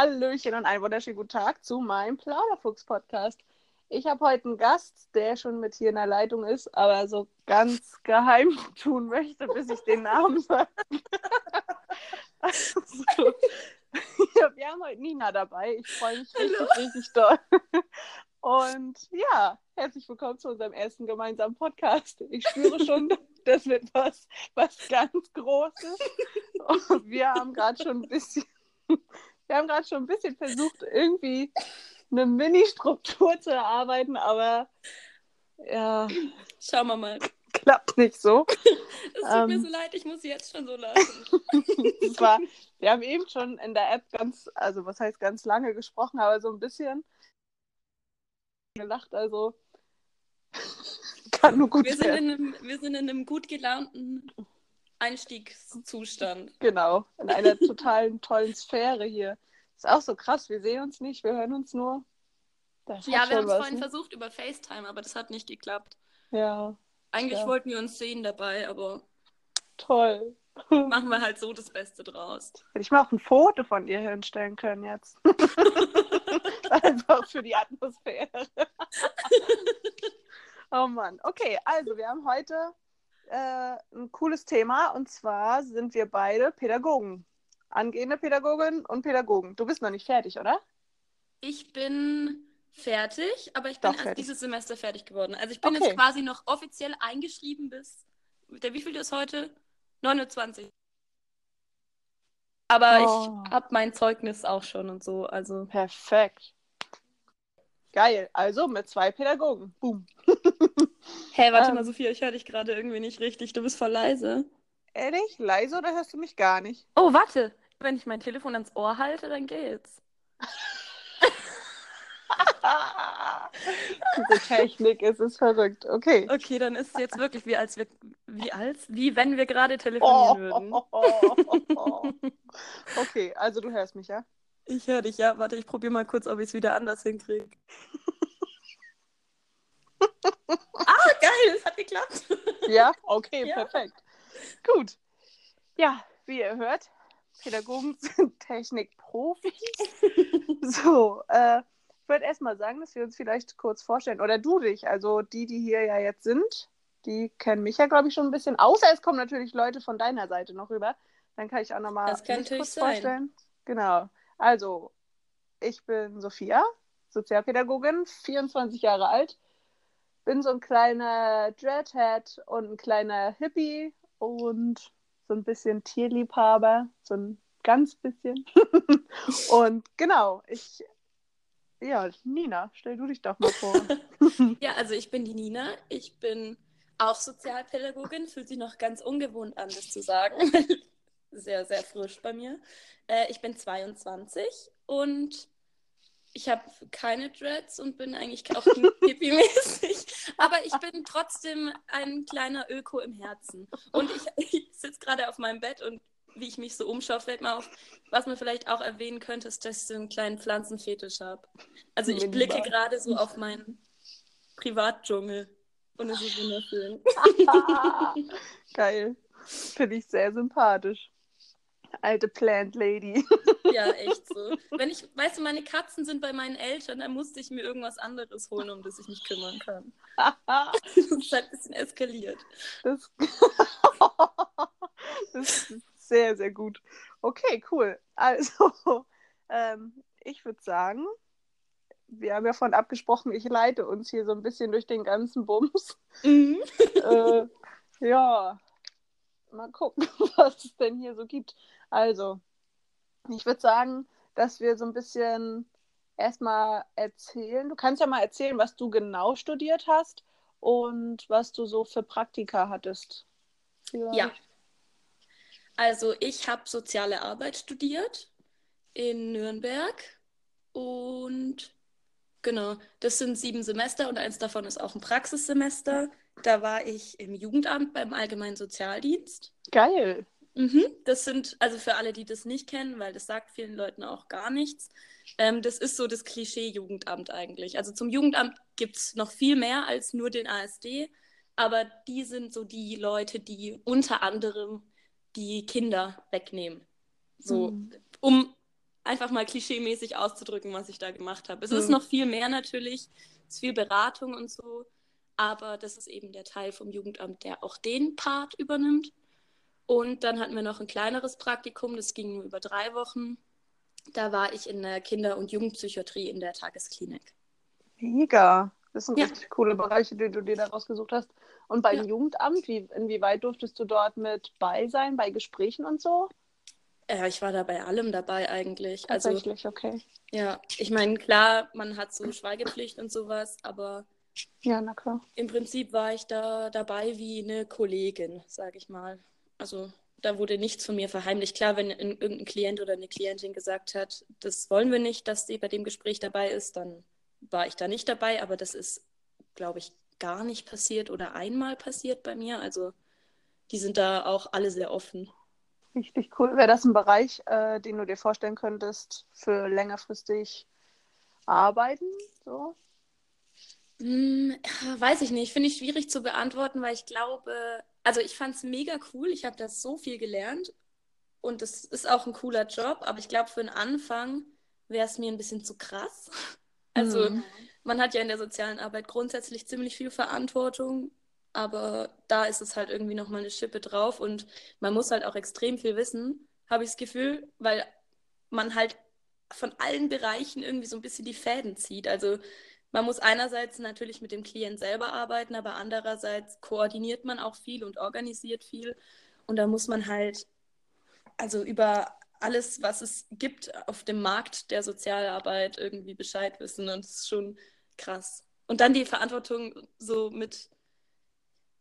Hallöchen und einen wunderschönen guten Tag zu meinem Plauderfuchs-Podcast. Ich habe heute einen Gast, der schon mit hier in der Leitung ist, aber so ganz geheim tun möchte, bis ich den Namen sage. also, ja, wir haben heute Nina dabei. Ich freue mich richtig, Hallo. richtig doll. Und ja, herzlich willkommen zu unserem ersten gemeinsamen Podcast. Ich spüre schon, das wird was, was ganz Großes. Und wir haben gerade schon ein bisschen wir haben gerade schon ein bisschen versucht, irgendwie eine Mini-Struktur zu erarbeiten, aber ja. Schauen wir mal. Klappt nicht so. Es tut ähm, mir so leid, ich muss jetzt schon so lachen. war, wir haben eben schon in der App ganz, also was heißt ganz lange gesprochen, aber so ein bisschen gelacht, also kann nur gut wir sind, in einem, wir sind in einem gut gelaunten Einstiegszustand. Genau, in einer totalen tollen Sphäre hier. Ist auch so krass, wir sehen uns nicht, wir hören uns nur. Das ja, wir haben es vorhin ne? versucht über FaceTime, aber das hat nicht geklappt. Ja. Eigentlich ja. wollten wir uns sehen dabei, aber. Toll. Machen wir halt so das Beste draus. Hätte ich mal auch ein Foto von dir hinstellen können jetzt. Einfach für die Atmosphäre. oh Mann. Okay, also wir haben heute äh, ein cooles Thema und zwar sind wir beide Pädagogen. Angehende Pädagogin und Pädagogen. Du bist noch nicht fertig, oder? Ich bin fertig, aber ich bin Doch, erst fertig. dieses Semester fertig geworden. Also ich bin okay. jetzt quasi noch offiziell eingeschrieben bis. Der wie viel ist heute? 29. Aber oh. ich habe mein Zeugnis auch schon und so. Also. Perfekt. Geil. Also mit zwei Pädagogen. Boom. hey, warte ähm, mal, Sophia, ich höre dich gerade irgendwie nicht richtig. Du bist voll leise. Ehrlich? Leise oder hörst du mich gar nicht? Oh, warte. Wenn ich mein Telefon ans Ohr halte, dann geht's. Diese Technik, es ist verrückt. Okay. Okay, dann ist es jetzt wirklich wie als wir, wie als, wie wenn wir gerade telefonieren oh, würden. Oh, oh, okay, also du hörst mich, ja? Ich höre dich, ja. Warte, ich probiere mal kurz, ob ich es wieder anders hinkriege. Ah, geil, es hat geklappt. ja, okay, ja. perfekt. Gut. Ja, wie ihr hört, Pädagogen sind Technikprofis. so, äh, ich würde erstmal sagen, dass wir uns vielleicht kurz vorstellen, oder du dich, also die, die hier ja jetzt sind, die kennen mich ja, glaube ich, schon ein bisschen, außer es kommen natürlich Leute von deiner Seite noch rüber. Dann kann ich auch nochmal kurz sein. vorstellen. Genau. Also, ich bin Sophia, Sozialpädagogin, 24 Jahre alt, bin so ein kleiner Dreadhead und ein kleiner Hippie und so ein bisschen Tierliebhaber, so ein ganz bisschen. und genau, ich, ja, Nina, stell du dich doch mal vor. ja, also ich bin die Nina, ich bin auch Sozialpädagogin, fühlt sich noch ganz ungewohnt an, das zu sagen. sehr, sehr frisch bei mir. Äh, ich bin 22 und ich habe keine Dreads und bin eigentlich auch hippie-mäßig. Aber ich bin trotzdem ein kleiner Öko im Herzen. Und ich, ich sitze gerade auf meinem Bett und wie ich mich so umschaue, fällt mir auf, was man vielleicht auch erwähnen könnte, ist, dass ich so einen kleinen Pflanzenfetisch habe. Also ich blicke gerade so auf meinen Privatdschungel und es ist wunderschön. Geil. Finde ich sehr sympathisch. Alte Plant Lady. Ja, echt so. Wenn ich, weißt du, meine Katzen sind bei meinen Eltern, dann musste ich mir irgendwas anderes holen, um das ich mich kümmern kann. das ist halt ein bisschen eskaliert. Das, das ist sehr, sehr gut. Okay, cool. Also, ähm, ich würde sagen, wir haben ja vorhin abgesprochen, ich leite uns hier so ein bisschen durch den ganzen Bums. Mhm. äh, ja, mal gucken, was es denn hier so gibt. Also, ich würde sagen, dass wir so ein bisschen erstmal erzählen. Du kannst ja mal erzählen, was du genau studiert hast und was du so für Praktika hattest. Vielleicht. Ja. Also, ich habe soziale Arbeit studiert in Nürnberg und genau, das sind sieben Semester und eins davon ist auch ein Praxissemester. Da war ich im Jugendamt beim Allgemeinen Sozialdienst. Geil. Mhm, das sind, also für alle, die das nicht kennen, weil das sagt vielen Leuten auch gar nichts, ähm, das ist so das Klischee-Jugendamt eigentlich. Also zum Jugendamt gibt es noch viel mehr als nur den ASD, aber die sind so die Leute, die unter anderem die Kinder wegnehmen. So, mhm. um einfach mal klischeemäßig auszudrücken, was ich da gemacht habe. Es mhm. ist noch viel mehr natürlich, es ist viel Beratung und so, aber das ist eben der Teil vom Jugendamt, der auch den Part übernimmt. Und dann hatten wir noch ein kleineres Praktikum, das ging nur über drei Wochen. Da war ich in der Kinder- und Jugendpsychiatrie in der Tagesklinik. Mega. Das sind ja. richtig coole Bereiche, die du dir da rausgesucht hast. Und beim ja. Jugendamt, wie, inwieweit durftest du dort mit bei sein, bei Gesprächen und so? Ja, ich war da bei allem dabei eigentlich. Also Tatsächlich, also, okay. Ja, ich meine, klar, man hat so Schweigepflicht und sowas, aber ja, na klar. Im Prinzip war ich da dabei wie eine Kollegin, sage ich mal. Also da wurde nichts von mir verheimlicht. Klar, wenn irgendein Klient oder eine Klientin gesagt hat, das wollen wir nicht, dass sie bei dem Gespräch dabei ist, dann war ich da nicht dabei. Aber das ist, glaube ich, gar nicht passiert oder einmal passiert bei mir. Also die sind da auch alle sehr offen. Richtig cool. Wäre das ein Bereich, äh, den du dir vorstellen könntest für längerfristig arbeiten? So? Hm, weiß ich nicht. Finde ich schwierig zu beantworten, weil ich glaube, also ich fand es mega cool. Ich habe da so viel gelernt und es ist auch ein cooler Job, aber ich glaube, für den Anfang wäre es mir ein bisschen zu krass. Also mhm. man hat ja in der sozialen Arbeit grundsätzlich ziemlich viel Verantwortung, aber da ist es halt irgendwie nochmal eine Schippe drauf und man muss halt auch extrem viel wissen, habe ich das Gefühl, weil man halt von allen Bereichen irgendwie so ein bisschen die Fäden zieht. Also man muss einerseits natürlich mit dem Klient selber arbeiten, aber andererseits koordiniert man auch viel und organisiert viel. Und da muss man halt, also über alles, was es gibt auf dem Markt der Sozialarbeit irgendwie Bescheid wissen. Und das ist schon krass. Und dann die Verantwortung so mit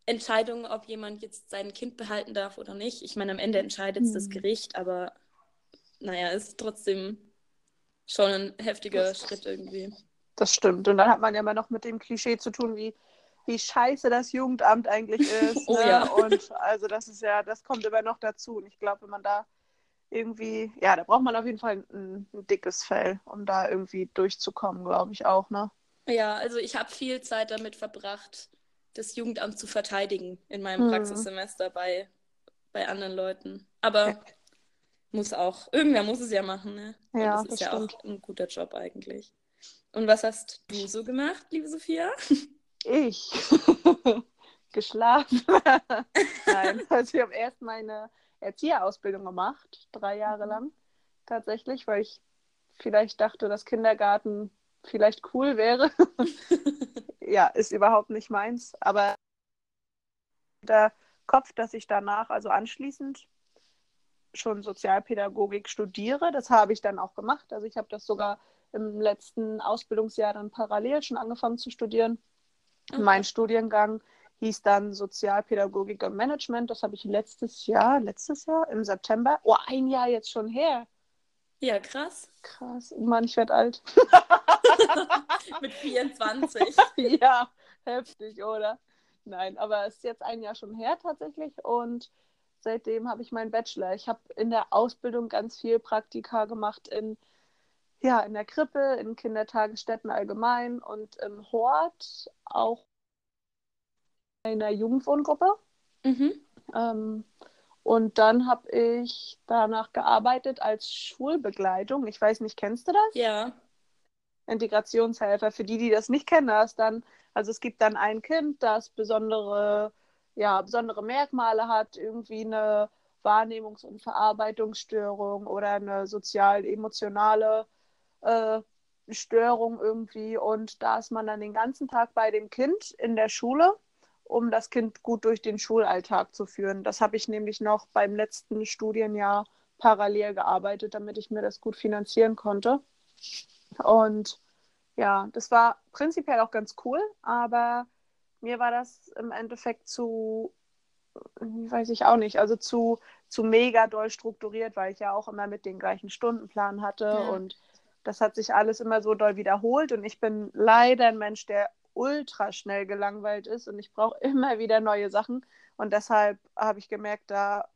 Entscheidungen, ob jemand jetzt sein Kind behalten darf oder nicht. Ich meine, am Ende entscheidet es mhm. das Gericht, aber naja, ist trotzdem schon ein heftiger Schritt irgendwie. Das stimmt. Und dann hat man ja immer noch mit dem Klischee zu tun, wie, wie scheiße das Jugendamt eigentlich ist. oh, ne? ja. Und also das ist ja, das kommt immer noch dazu. Und ich glaube, wenn man da irgendwie, ja, da braucht man auf jeden Fall ein, ein dickes Fell, um da irgendwie durchzukommen, glaube ich auch, ne? Ja, also ich habe viel Zeit damit verbracht, das Jugendamt zu verteidigen in meinem hm. Praxissemester bei, bei anderen Leuten. Aber ja. muss auch, irgendwer muss es ja machen, ne? Und ja, das ist das ja stimmt. auch ein guter Job eigentlich. Und was hast du so gemacht, liebe Sophia? Ich. Geschlafen. Nein, also ich habe erst meine Erzieherausbildung gemacht, drei Jahre mhm. lang tatsächlich, weil ich vielleicht dachte, dass Kindergarten vielleicht cool wäre. ja, ist überhaupt nicht meins. Aber der Kopf, dass ich danach, also anschließend, schon Sozialpädagogik studiere. Das habe ich dann auch gemacht. Also ich habe das sogar im letzten Ausbildungsjahr dann parallel schon angefangen zu studieren. Okay. Mein Studiengang hieß dann Sozialpädagogik und Management. Das habe ich letztes Jahr, letztes Jahr im September, oh, ein Jahr jetzt schon her. Ja, krass. Krass. Mann, ich werde alt. Mit 24. ja, heftig, oder? Nein, aber es ist jetzt ein Jahr schon her tatsächlich und seitdem habe ich meinen Bachelor. Ich habe in der Ausbildung ganz viel Praktika gemacht in ja, in der Krippe, in Kindertagesstätten allgemein und im Hort auch in der Jugendwohngruppe. Mhm. Ähm, und dann habe ich danach gearbeitet als Schulbegleitung. Ich weiß nicht, kennst du das? Ja. Integrationshelfer. Für die, die das nicht kennen, das dann, also es gibt dann ein Kind, das besondere, ja, besondere Merkmale hat, irgendwie eine Wahrnehmungs- und Verarbeitungsstörung oder eine sozial-emotionale äh, Störung irgendwie. Und da ist man dann den ganzen Tag bei dem Kind in der Schule, um das Kind gut durch den Schulalltag zu führen. Das habe ich nämlich noch beim letzten Studienjahr parallel gearbeitet, damit ich mir das gut finanzieren konnte. Und ja, das war prinzipiell auch ganz cool, aber mir war das im Endeffekt zu, weiß ich auch nicht, also zu, zu mega doll strukturiert, weil ich ja auch immer mit den gleichen Stundenplan hatte ja. und das hat sich alles immer so doll wiederholt und ich bin leider ein Mensch, der ultra schnell gelangweilt ist und ich brauche immer wieder neue Sachen und deshalb habe ich gemerkt, da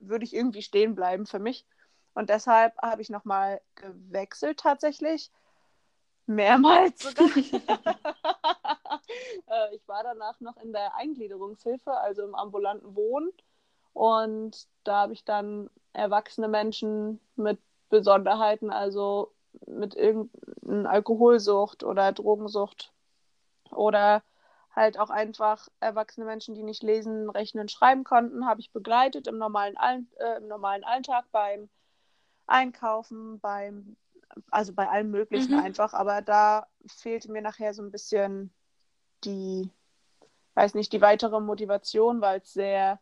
würde ich irgendwie stehen bleiben für mich und deshalb habe ich nochmal gewechselt tatsächlich, mehrmals sogar. Äh, ich war danach noch in der Eingliederungshilfe, also im ambulanten Wohnen und da habe ich dann erwachsene Menschen mit Besonderheiten, also mit irgendeiner Alkoholsucht oder Drogensucht oder halt auch einfach erwachsene Menschen, die nicht lesen, rechnen, schreiben konnten, habe ich begleitet im normalen, äh, im normalen Alltag beim Einkaufen, beim, also bei allem Möglichen mhm. einfach. Aber da fehlte mir nachher so ein bisschen die, weiß nicht, die weitere Motivation, weil es sehr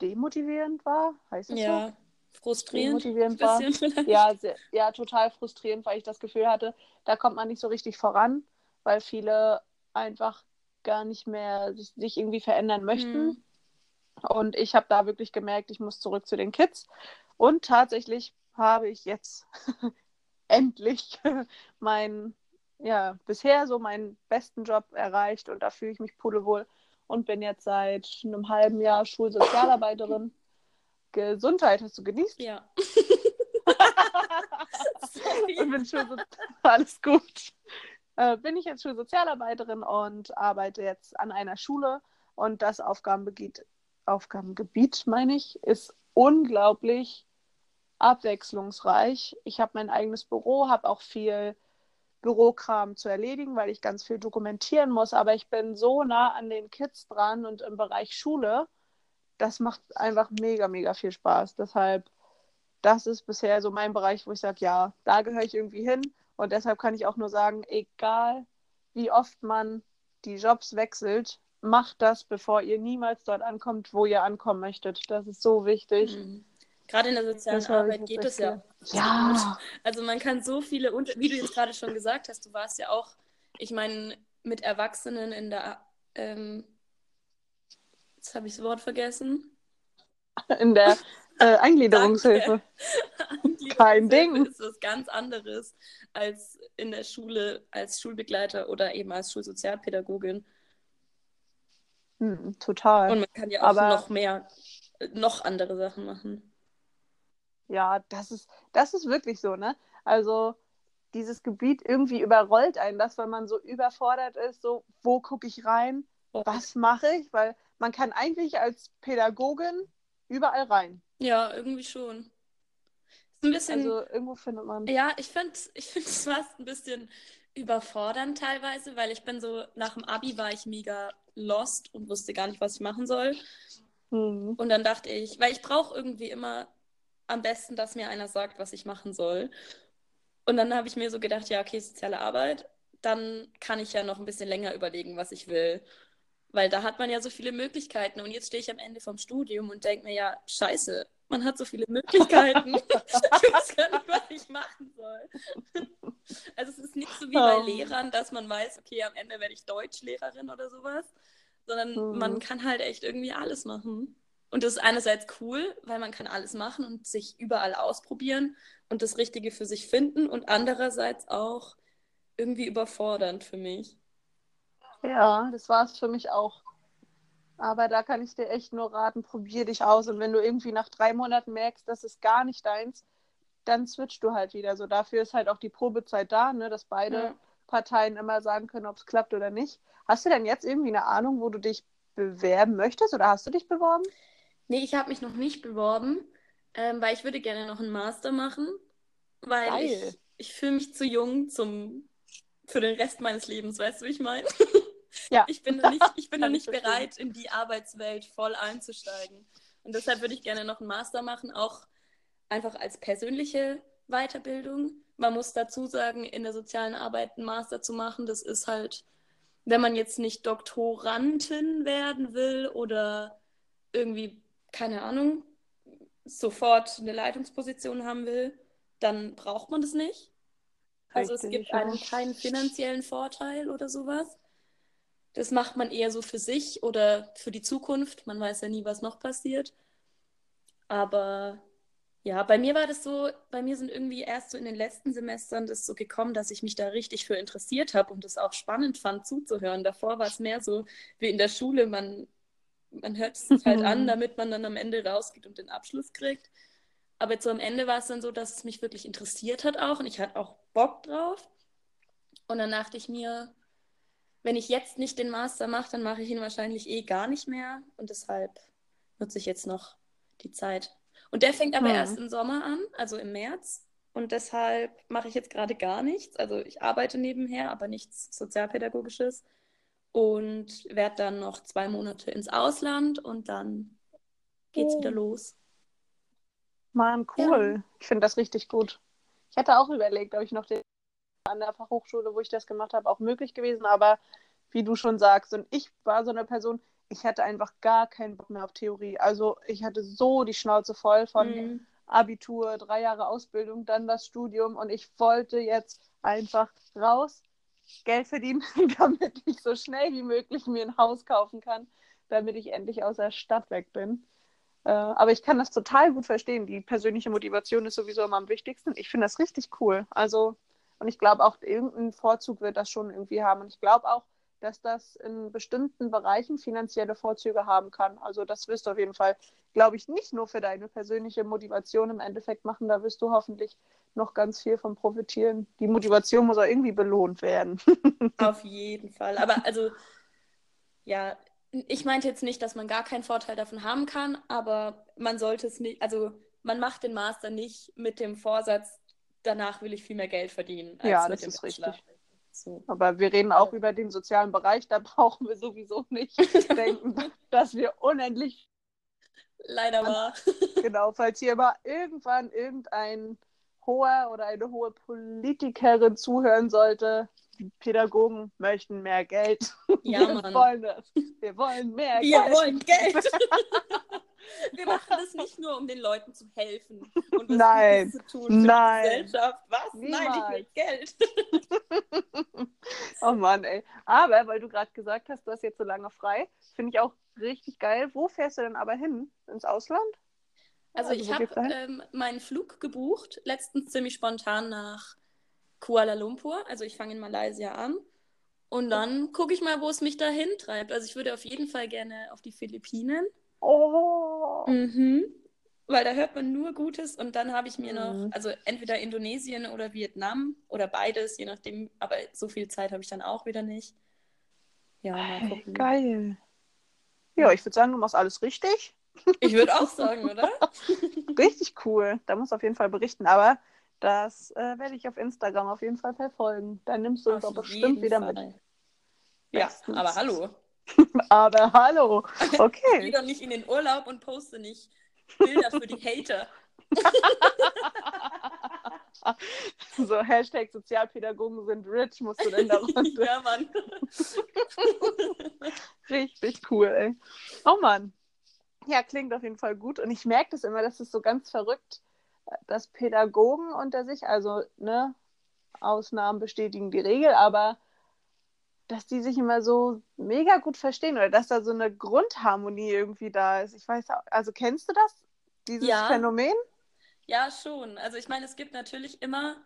demotivierend war, heißt es ja. so? Frustrierend. Demotivierend war. Ja, sehr, ja, total frustrierend, weil ich das Gefühl hatte, da kommt man nicht so richtig voran, weil viele einfach gar nicht mehr sich, sich irgendwie verändern möchten. Mhm. Und ich habe da wirklich gemerkt, ich muss zurück zu den Kids. Und tatsächlich habe ich jetzt endlich meinen, ja, bisher so meinen besten Job erreicht und da fühle ich mich pudelwohl und bin jetzt seit einem halben Jahr Schulsozialarbeiterin. Gesundheit hast du genießt? Ja. und bin Schulsozial alles gut. Äh, bin ich jetzt Schulsozialarbeiterin und arbeite jetzt an einer Schule und das Aufgabengebiet, Aufgabengebiet meine ich, ist unglaublich abwechslungsreich. Ich habe mein eigenes Büro, habe auch viel Bürokram zu erledigen, weil ich ganz viel dokumentieren muss. Aber ich bin so nah an den Kids dran und im Bereich Schule, das macht einfach mega, mega viel Spaß. Deshalb, das ist bisher so mein Bereich, wo ich sage, ja, da gehöre ich irgendwie hin. Und deshalb kann ich auch nur sagen, egal wie oft man die Jobs wechselt, macht das, bevor ihr niemals dort ankommt, wo ihr ankommen möchtet. Das ist so wichtig. Mhm. Gerade in der sozialen Arbeit geht es ja. Ja. Also man kann so viele, wie du jetzt gerade schon gesagt hast, du warst ja auch, ich meine, mit Erwachsenen in der, ähm, jetzt habe ich das Wort vergessen. In der äh, Eingliederungshilfe. Kein Ding. ist was ganz anderes als in der Schule als Schulbegleiter oder eben als Schulsozialpädagogin. Hm, total. Und man kann ja auch Aber... noch mehr, noch andere Sachen machen. Ja, das ist, das ist wirklich so, ne? Also dieses Gebiet irgendwie überrollt einen das, weil man so überfordert ist, so, wo gucke ich rein, was mache ich? Weil man kann eigentlich als Pädagogin überall rein. Ja, irgendwie schon. Ist ein bisschen. Also irgendwo findet man. Ja, ich finde ich find es fast ein bisschen überfordernd teilweise, weil ich bin so, nach dem Abi war ich mega lost und wusste gar nicht, was ich machen soll. Mhm. Und dann dachte ich, weil ich brauche irgendwie immer am besten, dass mir einer sagt, was ich machen soll. Und dann habe ich mir so gedacht, ja, okay, soziale Arbeit, dann kann ich ja noch ein bisschen länger überlegen, was ich will. Weil da hat man ja so viele Möglichkeiten. Und jetzt stehe ich am Ende vom Studium und denke mir, ja, scheiße, man hat so viele Möglichkeiten. ich weiß gar nicht, was ich machen soll. also es ist nicht so wie bei oh. Lehrern, dass man weiß, okay, am Ende werde ich Deutschlehrerin oder sowas. Sondern mhm. man kann halt echt irgendwie alles machen. Und das ist einerseits cool, weil man kann alles machen und sich überall ausprobieren und das Richtige für sich finden und andererseits auch irgendwie überfordernd für mich. Ja, das war es für mich auch. Aber da kann ich dir echt nur raten, probier dich aus. Und wenn du irgendwie nach drei Monaten merkst, das ist gar nicht deins, dann switchst du halt wieder. So dafür ist halt auch die Probezeit da, ne, dass beide ja. Parteien immer sagen können, ob es klappt oder nicht. Hast du denn jetzt irgendwie eine Ahnung, wo du dich bewerben möchtest oder hast du dich beworben? Nee, ich habe mich noch nicht beworben, ähm, weil ich würde gerne noch einen Master machen, weil Geil. ich, ich fühle mich zu jung zum, für den Rest meines Lebens, weißt du, wie ich meine? Ja. Ich bin noch nicht, ich bin noch nicht bereit, in die Arbeitswelt voll einzusteigen. Und deshalb würde ich gerne noch einen Master machen, auch einfach als persönliche Weiterbildung. Man muss dazu sagen, in der sozialen Arbeit einen Master zu machen, das ist halt, wenn man jetzt nicht Doktorandin werden will oder irgendwie keine Ahnung, sofort eine Leitungsposition haben will, dann braucht man das nicht. Also Richtig, es gibt einen keinen finanziellen Vorteil oder sowas. Das macht man eher so für sich oder für die Zukunft. Man weiß ja nie, was noch passiert. Aber ja, bei mir war das so, bei mir sind irgendwie erst so in den letzten Semestern das so gekommen, dass ich mich da richtig für interessiert habe und es auch spannend fand zuzuhören. Davor war es mehr so wie in der Schule, man man hört es sich halt an, damit man dann am Ende rausgeht und den Abschluss kriegt. Aber jetzt so am Ende war es dann so, dass es mich wirklich interessiert hat auch und ich hatte auch Bock drauf. Und dann dachte ich mir, wenn ich jetzt nicht den Master mache, dann mache ich ihn wahrscheinlich eh gar nicht mehr. Und deshalb nutze ich jetzt noch die Zeit. Und der fängt aber Hm. erst im Sommer an, also im März. Und deshalb mache ich jetzt gerade gar nichts. Also ich arbeite nebenher, aber nichts Sozialpädagogisches. Und werde dann noch zwei Monate ins Ausland und dann geht's Oh. wieder los. Mann, cool. Ich finde das richtig gut. Ich hatte auch überlegt, ob ich noch den an der Fachhochschule, wo ich das gemacht habe, auch möglich gewesen. Aber wie du schon sagst, und ich war so eine Person, ich hatte einfach gar keinen Bock mehr auf Theorie. Also ich hatte so die Schnauze voll von Mhm. Abitur, drei Jahre Ausbildung, dann das Studium und ich wollte jetzt einfach raus, Geld verdienen, damit ich so schnell wie möglich mir ein Haus kaufen kann, damit ich endlich aus der Stadt weg bin. Äh, aber ich kann das total gut verstehen. Die persönliche Motivation ist sowieso immer am wichtigsten. Ich finde das richtig cool. Also, und ich glaube auch, irgendeinen Vorzug wird das schon irgendwie haben. Und ich glaube auch, dass das in bestimmten Bereichen finanzielle Vorzüge haben kann. Also das wirst du auf jeden Fall, glaube ich, nicht nur für deine persönliche Motivation im Endeffekt machen. Da wirst du hoffentlich noch ganz viel von profitieren. Die Motivation muss auch irgendwie belohnt werden. Auf jeden Fall. Aber also, ja, ich meinte jetzt nicht, dass man gar keinen Vorteil davon haben kann, aber man sollte es nicht, also man macht den Master nicht mit dem Vorsatz, danach will ich viel mehr Geld verdienen. als Ja, mit das dem ist Bachelor. richtig. So. Aber wir reden auch über den sozialen Bereich. Da brauchen wir sowieso nicht denken, dass wir unendlich Leider war. Genau, falls hier mal irgendwann irgendein hoher oder eine hohe Politikerin zuhören sollte, Pädagogen möchten mehr Geld. Ja, wir Mann. wollen das. Wir wollen mehr Wir Geld. wollen Geld. Wir machen das nicht nur, um den Leuten zu helfen und was Nein. Zu tun für Nein. die Gesellschaft. Was? Nein, Niemals. ich will Geld. Oh Mann, ey. Aber weil du gerade gesagt hast, du hast jetzt so lange frei, finde ich auch richtig geil. Wo fährst du denn aber hin? Ins Ausland? Also, Also, ich habe ähm, meinen Flug gebucht, letztens ziemlich spontan nach Kuala Lumpur. Also ich fange in Malaysia an. Und dann gucke ich mal, wo es mich dahin treibt. Also ich würde auf jeden Fall gerne auf die Philippinen. Oh. Mhm. Weil da hört man nur Gutes. Und dann habe ich mir noch, Mhm. also entweder Indonesien oder Vietnam oder beides, je nachdem. Aber so viel Zeit habe ich dann auch wieder nicht. Ja, mal gucken. geil. Ja, ich würde sagen, du machst alles richtig. Ich würde auch sagen, oder? Richtig cool. Da musst du auf jeden Fall berichten. Aber das äh, werde ich auf Instagram auf jeden Fall verfolgen. Dann nimmst du uns auch bestimmt wieder Fall. mit. Ja, Bestens. aber hallo. Aber hallo. Geh Okay. doch nicht in den Urlaub und poste nicht Bilder für die Hater. so, Hashtag Sozialpädagogen sind rich, musst du denn da runter. ja, Mann. Richtig cool, ey. Oh Mann. Ja, klingt auf jeden Fall gut. Und ich merke das immer, das ist so ganz verrückt, dass Pädagogen unter sich, also, ne, Ausnahmen bestätigen die Regel, aber dass die sich immer so mega gut verstehen oder dass da so eine Grundharmonie irgendwie da ist. Ich weiß auch, also kennst du das? Dieses Ja. Phänomen? Ja, schon. Also ich meine, es gibt natürlich immer,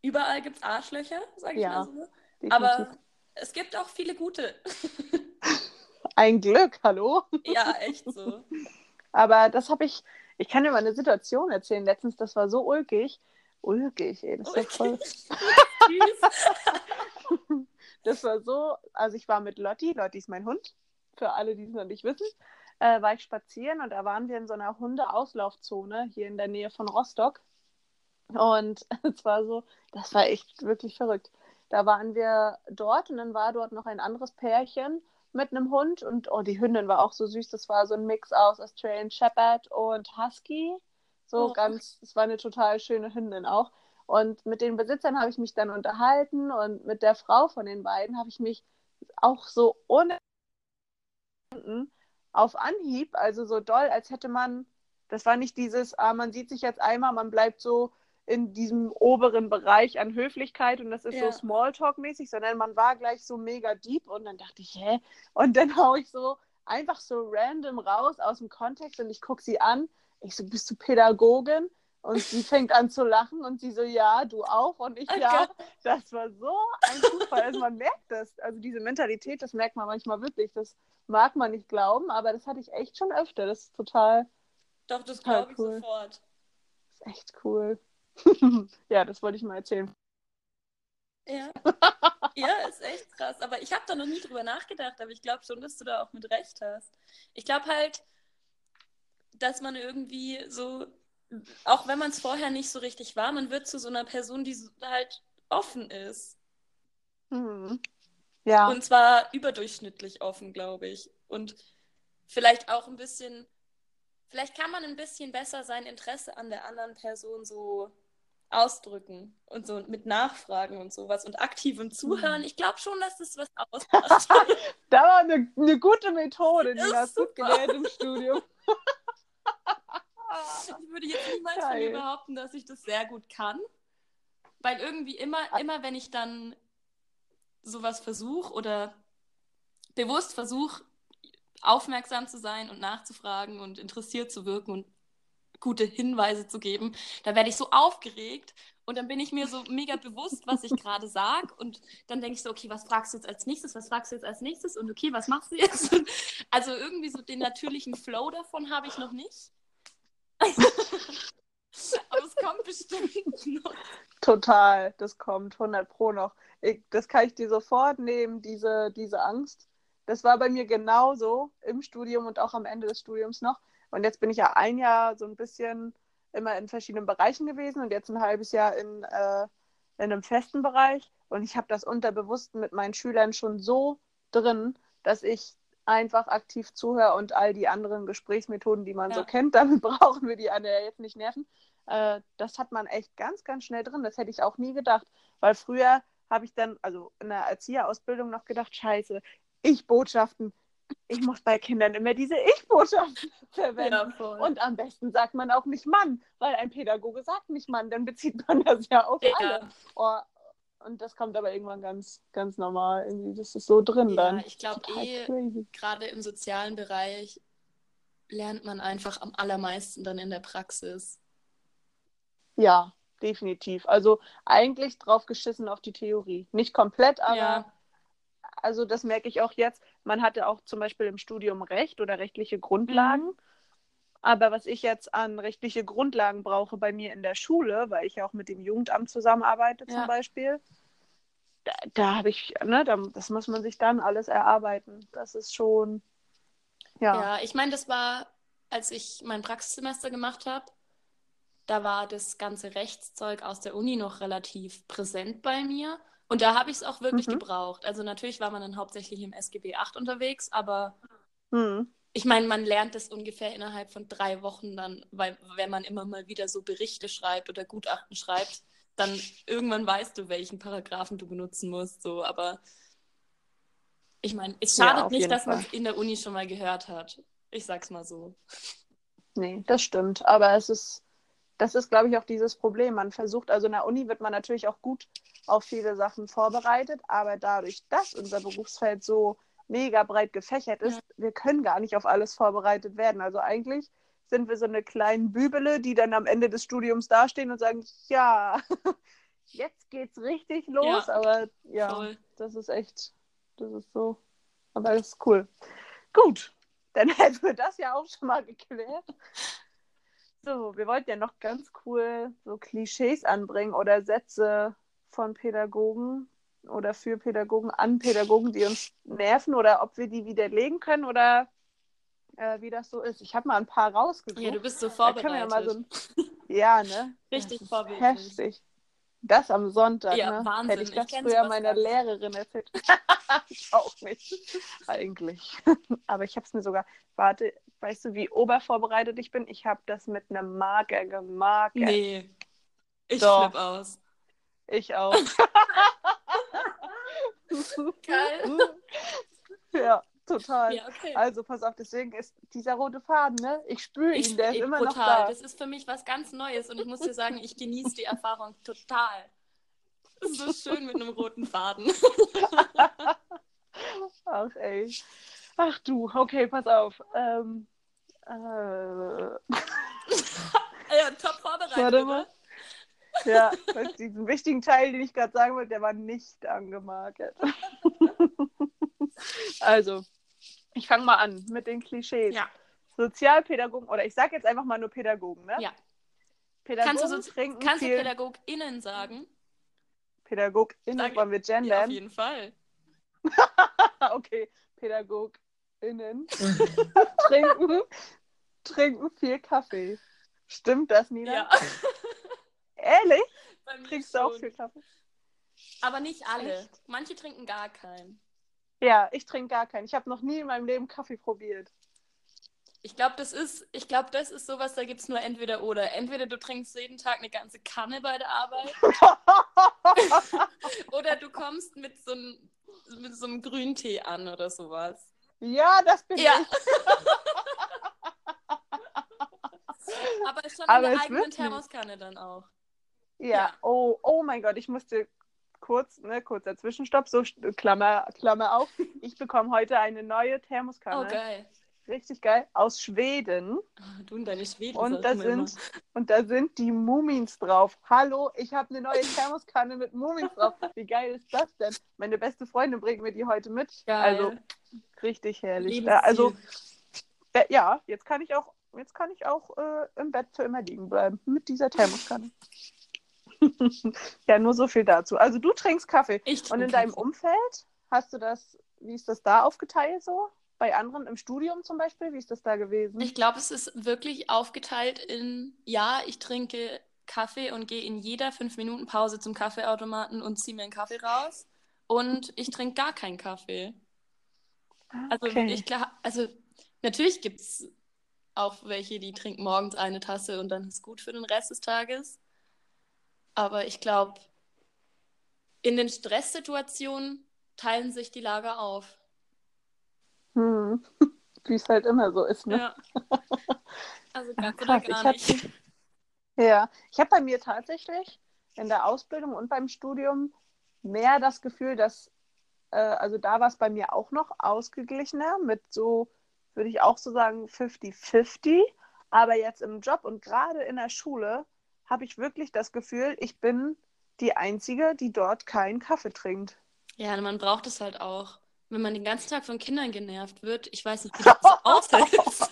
überall gibt es Arschlöcher, sag ich Ja, mal so. Definitiv. Aber es gibt auch viele gute. Ein Glück, hallo? ja, echt so. Aber das habe ich, ich kann dir mal eine Situation erzählen. Letztens, das war so ulkig. Ulkig, ey, das war voll. Das war so, also ich war mit Lotti, Lotti ist mein Hund, für alle, die es noch nicht wissen, äh, war ich spazieren und da waren wir in so einer Hundeauslaufzone hier in der Nähe von Rostock. Und es war so, das war echt wirklich verrückt. Da waren wir dort und dann war dort noch ein anderes Pärchen mit einem Hund und oh, die Hündin war auch so süß. Das war so ein Mix aus Australian Shepherd und Husky. So Oh. ganz, es war eine total schöne Hündin auch. Und mit den Besitzern habe ich mich dann unterhalten und mit der Frau von den beiden habe ich mich auch so ohne auf Anhieb, also so doll, als hätte man, das war nicht dieses, ah, man sieht sich jetzt einmal, man bleibt so in diesem oberen Bereich an Höflichkeit und das ist Ja. so Smalltalk-mäßig, sondern man war gleich so mega deep und dann dachte ich, hä? Und dann hau ich so einfach so random raus aus dem Kontext und ich gucke sie an. Ich so, bist du Pädagogin? Und sie fängt an zu lachen und sie so, ja, du auch. Und ich, Oh ja, das war so ein Zufall. Also man merkt das. Also diese Mentalität, das merkt man manchmal wirklich. Das mag man nicht glauben, aber das hatte ich echt schon öfter. Das ist total, Doch, das glaube ich cool. sofort. das ist echt cool. ja, das wollte ich mal erzählen. Ja. ja, ist echt krass. Aber ich habe da noch nie drüber nachgedacht, aber ich glaube schon, dass du da auch mit recht hast. Ich glaube halt, dass man irgendwie so auch wenn man es vorher nicht so richtig war, man wird zu so einer Person, die halt offen ist. Mhm. Ja. Und zwar überdurchschnittlich offen, glaube ich. Und vielleicht auch ein bisschen, vielleicht kann man ein bisschen besser sein Interesse an der anderen Person so ausdrücken und so mit Nachfragen und sowas und aktivem Zuhören. Mhm. Ich glaube schon, dass das was ausmacht. da war eine, eine gute Methode, die hast du gelernt im Studium. ich würde jetzt niemals Geil. von mir behaupten, dass ich das sehr gut kann. Weil irgendwie immer, immer wenn ich dann sowas versuche oder bewusst versuche, aufmerksam zu sein und nachzufragen und interessiert zu wirken und gute Hinweise zu geben, da werde ich so aufgeregt und dann bin ich mir so mega bewusst, was ich gerade sage und dann denke ich so, okay, was fragst du jetzt als nächstes, was fragst du jetzt als nächstes und okay, was machst du jetzt? Also irgendwie so den natürlichen Flow davon habe ich noch nicht. Aber es kommt bestimmt noch. Total, das kommt 100 Pro noch. Ich, das kann ich dir sofort nehmen, diese, diese Angst. Das war bei mir genauso im Studium und auch am Ende des Studiums noch. Und jetzt bin ich ja ein Jahr so ein bisschen immer in verschiedenen Bereichen gewesen und jetzt ein halbes Jahr in, äh, in einem festen Bereich. Und ich habe das unterbewusst mit meinen Schülern schon so drin, dass ich einfach aktiv zuhöre und all die anderen Gesprächsmethoden, die man ja. so kennt, damit brauchen wir die alle jetzt nicht nerven. Äh, das hat man echt ganz, ganz schnell drin. Das hätte ich auch nie gedacht, weil früher habe ich dann, also in der Erzieherausbildung noch gedacht, scheiße, Ich-Botschaften. Ich muss bei Kindern immer diese Ich-Botschaften verwenden. Ja, und am besten sagt man auch nicht Mann, weil ein Pädagoge sagt nicht Mann, dann bezieht man das ja auf ja. alle. Oh, und das kommt aber irgendwann ganz, ganz normal. Irgendwie, das ist so drin ja, dann. Ich glaube eh, gerade im sozialen Bereich lernt man einfach am allermeisten dann in der Praxis. Ja, definitiv. Also eigentlich drauf geschissen auf die Theorie. Nicht komplett, aber ja. also das merke ich auch jetzt. Man hatte auch zum Beispiel im Studium Recht oder rechtliche Grundlagen. Mhm. Aber was ich jetzt an rechtliche Grundlagen brauche bei mir in der Schule, weil ich ja auch mit dem Jugendamt zusammenarbeite ja. zum Beispiel, da, da habe ich, ne, da, das muss man sich dann alles erarbeiten. Das ist schon, ja. Ja, ich meine, das war, als ich mein Praxissemester gemacht habe, da war das ganze Rechtszeug aus der Uni noch relativ präsent bei mir. Und da habe ich es auch wirklich mhm. gebraucht. Also natürlich war man dann hauptsächlich im SGB 8 unterwegs, aber mhm ich meine, man lernt es ungefähr innerhalb von drei Wochen dann, weil wenn man immer mal wieder so Berichte schreibt oder Gutachten schreibt, dann irgendwann weißt du, welchen Paragraphen du benutzen musst. So, aber ich meine, es schadet ja, nicht, dass man es in der Uni schon mal gehört hat. Ich sag's mal so. Nee, das stimmt. Aber es ist, das ist, glaube ich, auch dieses Problem. Man versucht, also in der Uni wird man natürlich auch gut auf viele Sachen vorbereitet, aber dadurch, dass unser Berufsfeld so mega breit gefächert ist, wir können gar nicht auf alles vorbereitet werden. Also eigentlich sind wir so eine kleine Bübele, die dann am Ende des Studiums dastehen und sagen, ja, jetzt geht's richtig los. Ja, aber ja, voll. das ist echt, das ist so. Aber das ist cool. Gut, dann hätten wir das ja auch schon mal geklärt. So, wir wollten ja noch ganz cool so Klischees anbringen oder Sätze von Pädagogen, oder für Pädagogen an Pädagogen, die uns nerven oder ob wir die widerlegen können oder äh, wie das so ist. Ich habe mal ein paar rausgesucht. Ja, du bist so vorbereitet. Ja, so ein... ja, ne? Richtig vorbildlich. Heftig. Das am Sonntag, ja, ne? Wahnsinn. Hätte ich das ich früher meiner Lehrerin erzählt. ich auch nicht. Eigentlich. Aber ich habe es mir sogar, warte, weißt du, wie obervorbereitet ich bin? Ich habe das mit einem Marker gemarkert. Nee. Ich flippe aus. Ich auch. Geil. ja, total. Ja, okay. Also pass auf, deswegen ist dieser rote Faden, ne? Ich spüre ihn, der ist immer brutal. noch da. Das ist für mich was ganz Neues und ich muss dir sagen, ich genieße die Erfahrung total. Das ist so schön mit einem roten Faden. Ach ey. Ach du, okay, pass auf. Ähm, äh... ja, top vorbereitet. Warte mal. Ja, diesen wichtigen Teil, den ich gerade sagen wollte, der war nicht angemarkert. also, ich fange mal an mit den Klischees. Ja. Sozialpädagogen, oder ich sage jetzt einfach mal nur Pädagogen, ne? Ja. Pädagogen kannst du, so, kannst viel... du PädagogInnen sagen? PädagogInnen Sag, wollen wir gendern? Ja, auf jeden Fall. okay, PädagogInnen trinken, trinken viel Kaffee. Stimmt das, Nina? Ja. Ehrlich? Bei mir Trinkst du auch schon. viel Kaffee? Aber nicht alle. Echt? Manche trinken gar keinen. Ja, ich trinke gar keinen. Ich habe noch nie in meinem Leben Kaffee probiert. Ich glaube, das ist, ich glaube, das ist sowas, da gibt es nur entweder oder. Entweder du trinkst jeden Tag eine ganze Kanne bei der Arbeit oder du kommst mit so einem mit so einem Grüntee an oder sowas. ja, das bin Ja. ich. Aber schon Aber in der eigenen wird nicht. Thermoskanne dann auch. Ja. Oh, oh mein Gott, ich musste kurz, ne, kurzer Zwischenstopp, so Klammer, Klammer auf. Ich bekomme heute eine neue Thermoskanne. Oh, geil. Richtig geil. Aus Schweden. Ah, Du und deine Schweden. Und da immer. sind, und da sind die Mumins drauf. Hallo, ich habe eine neue Thermoskanne mit Mumins drauf. Wie geil ist das denn? Meine beste Freundin bringt mir die heute mit. Geil. Also richtig herrlich. Lebensziel. Ja, also äh, ja, jetzt kann ich auch, jetzt kann ich auch äh, im Bett für immer liegen bleiben mit dieser Thermoskanne. ja, nur so viel dazu. Also du trinkst Kaffee. ich Und trinke in deinem Kaffee. Umfeld hast du das, wie ist das da aufgeteilt so? Bei anderen im Studium zum Beispiel, wie ist das da gewesen? Ich glaube, es ist wirklich aufgeteilt in, ja, ich trinke Kaffee und gehe in jeder 5-Minuten-Pause zum Kaffeeautomaten und ziehe mir einen Kaffee raus. Und ich trinke gar keinen Kaffee. Also Okay. ich also natürlich gibt es auch welche, die trinken morgens eine Tasse und dann ist gut für den Rest des Tages. Aber ich glaube, in den Stresssituationen teilen sich die Lager auf. Hm. Wie es halt immer so ist, ne? Ja. Also Ah, ganz krass. oder gar Ich hab- nicht. Ja, ich habe bei mir tatsächlich in der Ausbildung und beim Studium mehr das Gefühl, dass, äh, also da war es bei mir auch noch ausgeglichener mit so, würde ich auch so sagen, 50-50. Aber jetzt im Job und gerade in der Schule habe ich wirklich das Gefühl, ich bin die Einzige, die dort keinen Kaffee trinkt. Ja, man braucht es halt auch. Wenn man den ganzen Tag von Kindern genervt wird, ich weiß nicht, wie das aushältst.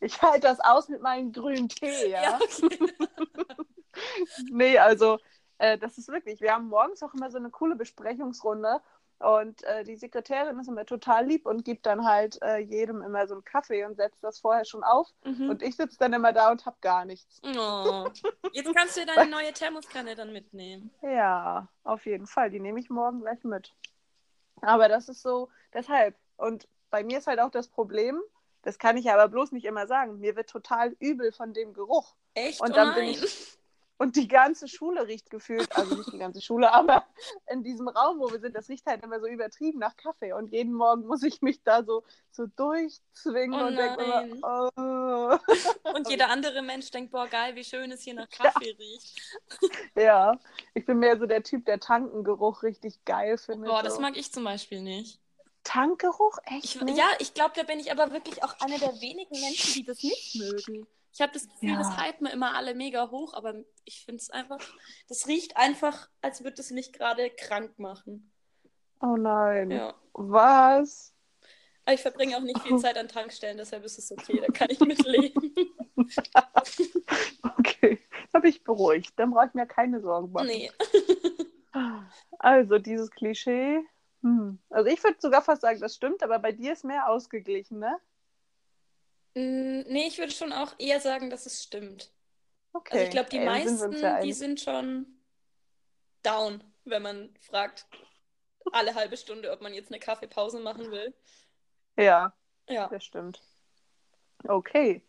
Ich halte das aus mit meinem grünen Tee, ja. ja, okay. Nee, also äh, das ist wirklich, wir haben morgens auch immer so eine coole Besprechungsrunde und äh, die Sekretärin ist immer total lieb und gibt dann halt äh, jedem immer so einen Kaffee und setzt das vorher schon auf Mhm. und ich sitze dann immer da und hab gar nichts. Oh. Jetzt kannst du deine neue Thermoskanne dann mitnehmen. Ja, auf jeden Fall, die nehme ich morgen gleich mit. Aber das ist so, deshalb. Und bei mir ist halt auch das Problem, das kann ich aber bloß nicht immer sagen, mir wird total übel von dem Geruch. Echt? Und oh dann bin nein. ich- Und die ganze Schule riecht gefühlt, also nicht die ganze Schule, aber in diesem Raum, wo wir sind, das riecht halt immer so übertrieben nach Kaffee. Und jeden Morgen muss ich mich da so, so durchzwingen Oh und denke immer, oh. Und jeder andere Mensch denkt, boah, geil, wie schön es hier nach Kaffee riecht. Ja, ich bin mehr so der Typ, der Tankengeruch richtig geil findet. Boah, das so. mag ich zum Beispiel nicht. Tankgeruch? Echt? Ich, ja, ich glaube, da bin ich aber wirklich auch eine der wenigen Menschen, die das nicht mögen. Ich habe das Gefühl, Ja. das hypen immer alle mega hoch, aber ich finde es einfach, das riecht einfach, als würde es mich gerade krank machen. Oh nein. Ja. Was? Aber ich verbringe auch nicht viel Zeit an Tankstellen, deshalb ist es okay, da kann ich mitleben. Okay, habe ich beruhigt. Dann brauche ich mir keine Sorgen machen. nee. Also dieses Klischee. Hm. Also ich würde sogar fast sagen, das stimmt, aber bei dir ist mehr ausgeglichen, ne? Mm, Nee, ich würde schon auch eher sagen, dass es stimmt. Okay. Also ich glaube, die Ey, sind meisten, uns ja die sind schon down, wenn man fragt, alle halbe Stunde, ob man jetzt eine Kaffeepause machen will. Ja, Ja. das stimmt. Okay.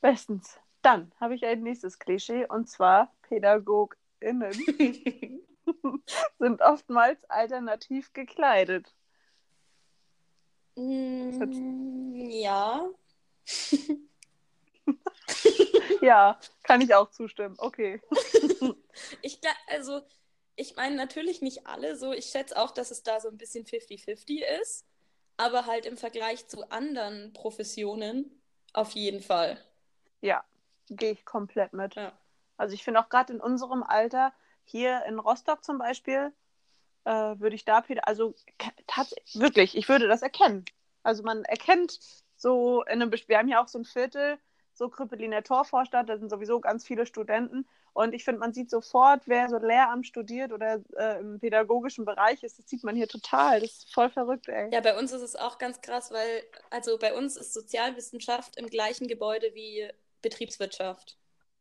Bestens. Dann habe ich ein nächstes Klischee und zwar PädagogInnen sind oftmals alternativ gekleidet. Mm, ja. Ja, kann ich auch zustimmen. Okay. Ich glaube, also, ich meine natürlich nicht alle so. Ich schätze auch, dass es da so ein bisschen 50-50 ist. Aber halt im Vergleich zu anderen Professionen auf jeden Fall. Ja, gehe ich komplett mit. Ja. Also ich finde auch gerade in unserem Alter, hier in Rostock zum Beispiel, äh, würde ich da, also wirklich, ich würde das erkennen. Also man erkennt so in einem, wir haben ja auch so ein Viertel, so Krippeliner Torvorstadt, da sind sowieso ganz viele Studenten und ich finde, man sieht sofort, wer so Lehramt studiert oder äh, im pädagogischen Bereich ist, das sieht man hier total, das ist voll verrückt, ey. Ja, bei uns ist es auch ganz krass, weil, also bei uns ist Sozialwissenschaft im gleichen Gebäude wie Betriebswirtschaft.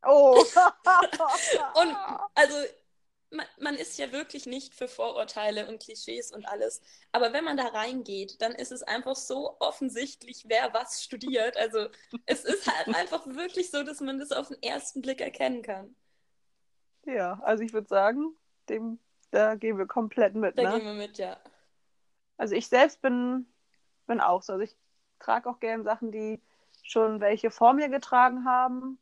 Oh. Und also man, man, ist ja wirklich nicht für Vorurteile und Klischees und alles. Aber wenn man da reingeht, dann ist es einfach so offensichtlich, wer was studiert. Also es ist halt einfach wirklich so, dass man das auf den ersten Blick erkennen kann. Ja, also ich würde sagen, dem, da gehen wir komplett mit. Da ne? gehen wir mit, ja. Also ich selbst bin, bin auch so. Also ich trage auch gerne Sachen, die schon welche vor mir getragen haben.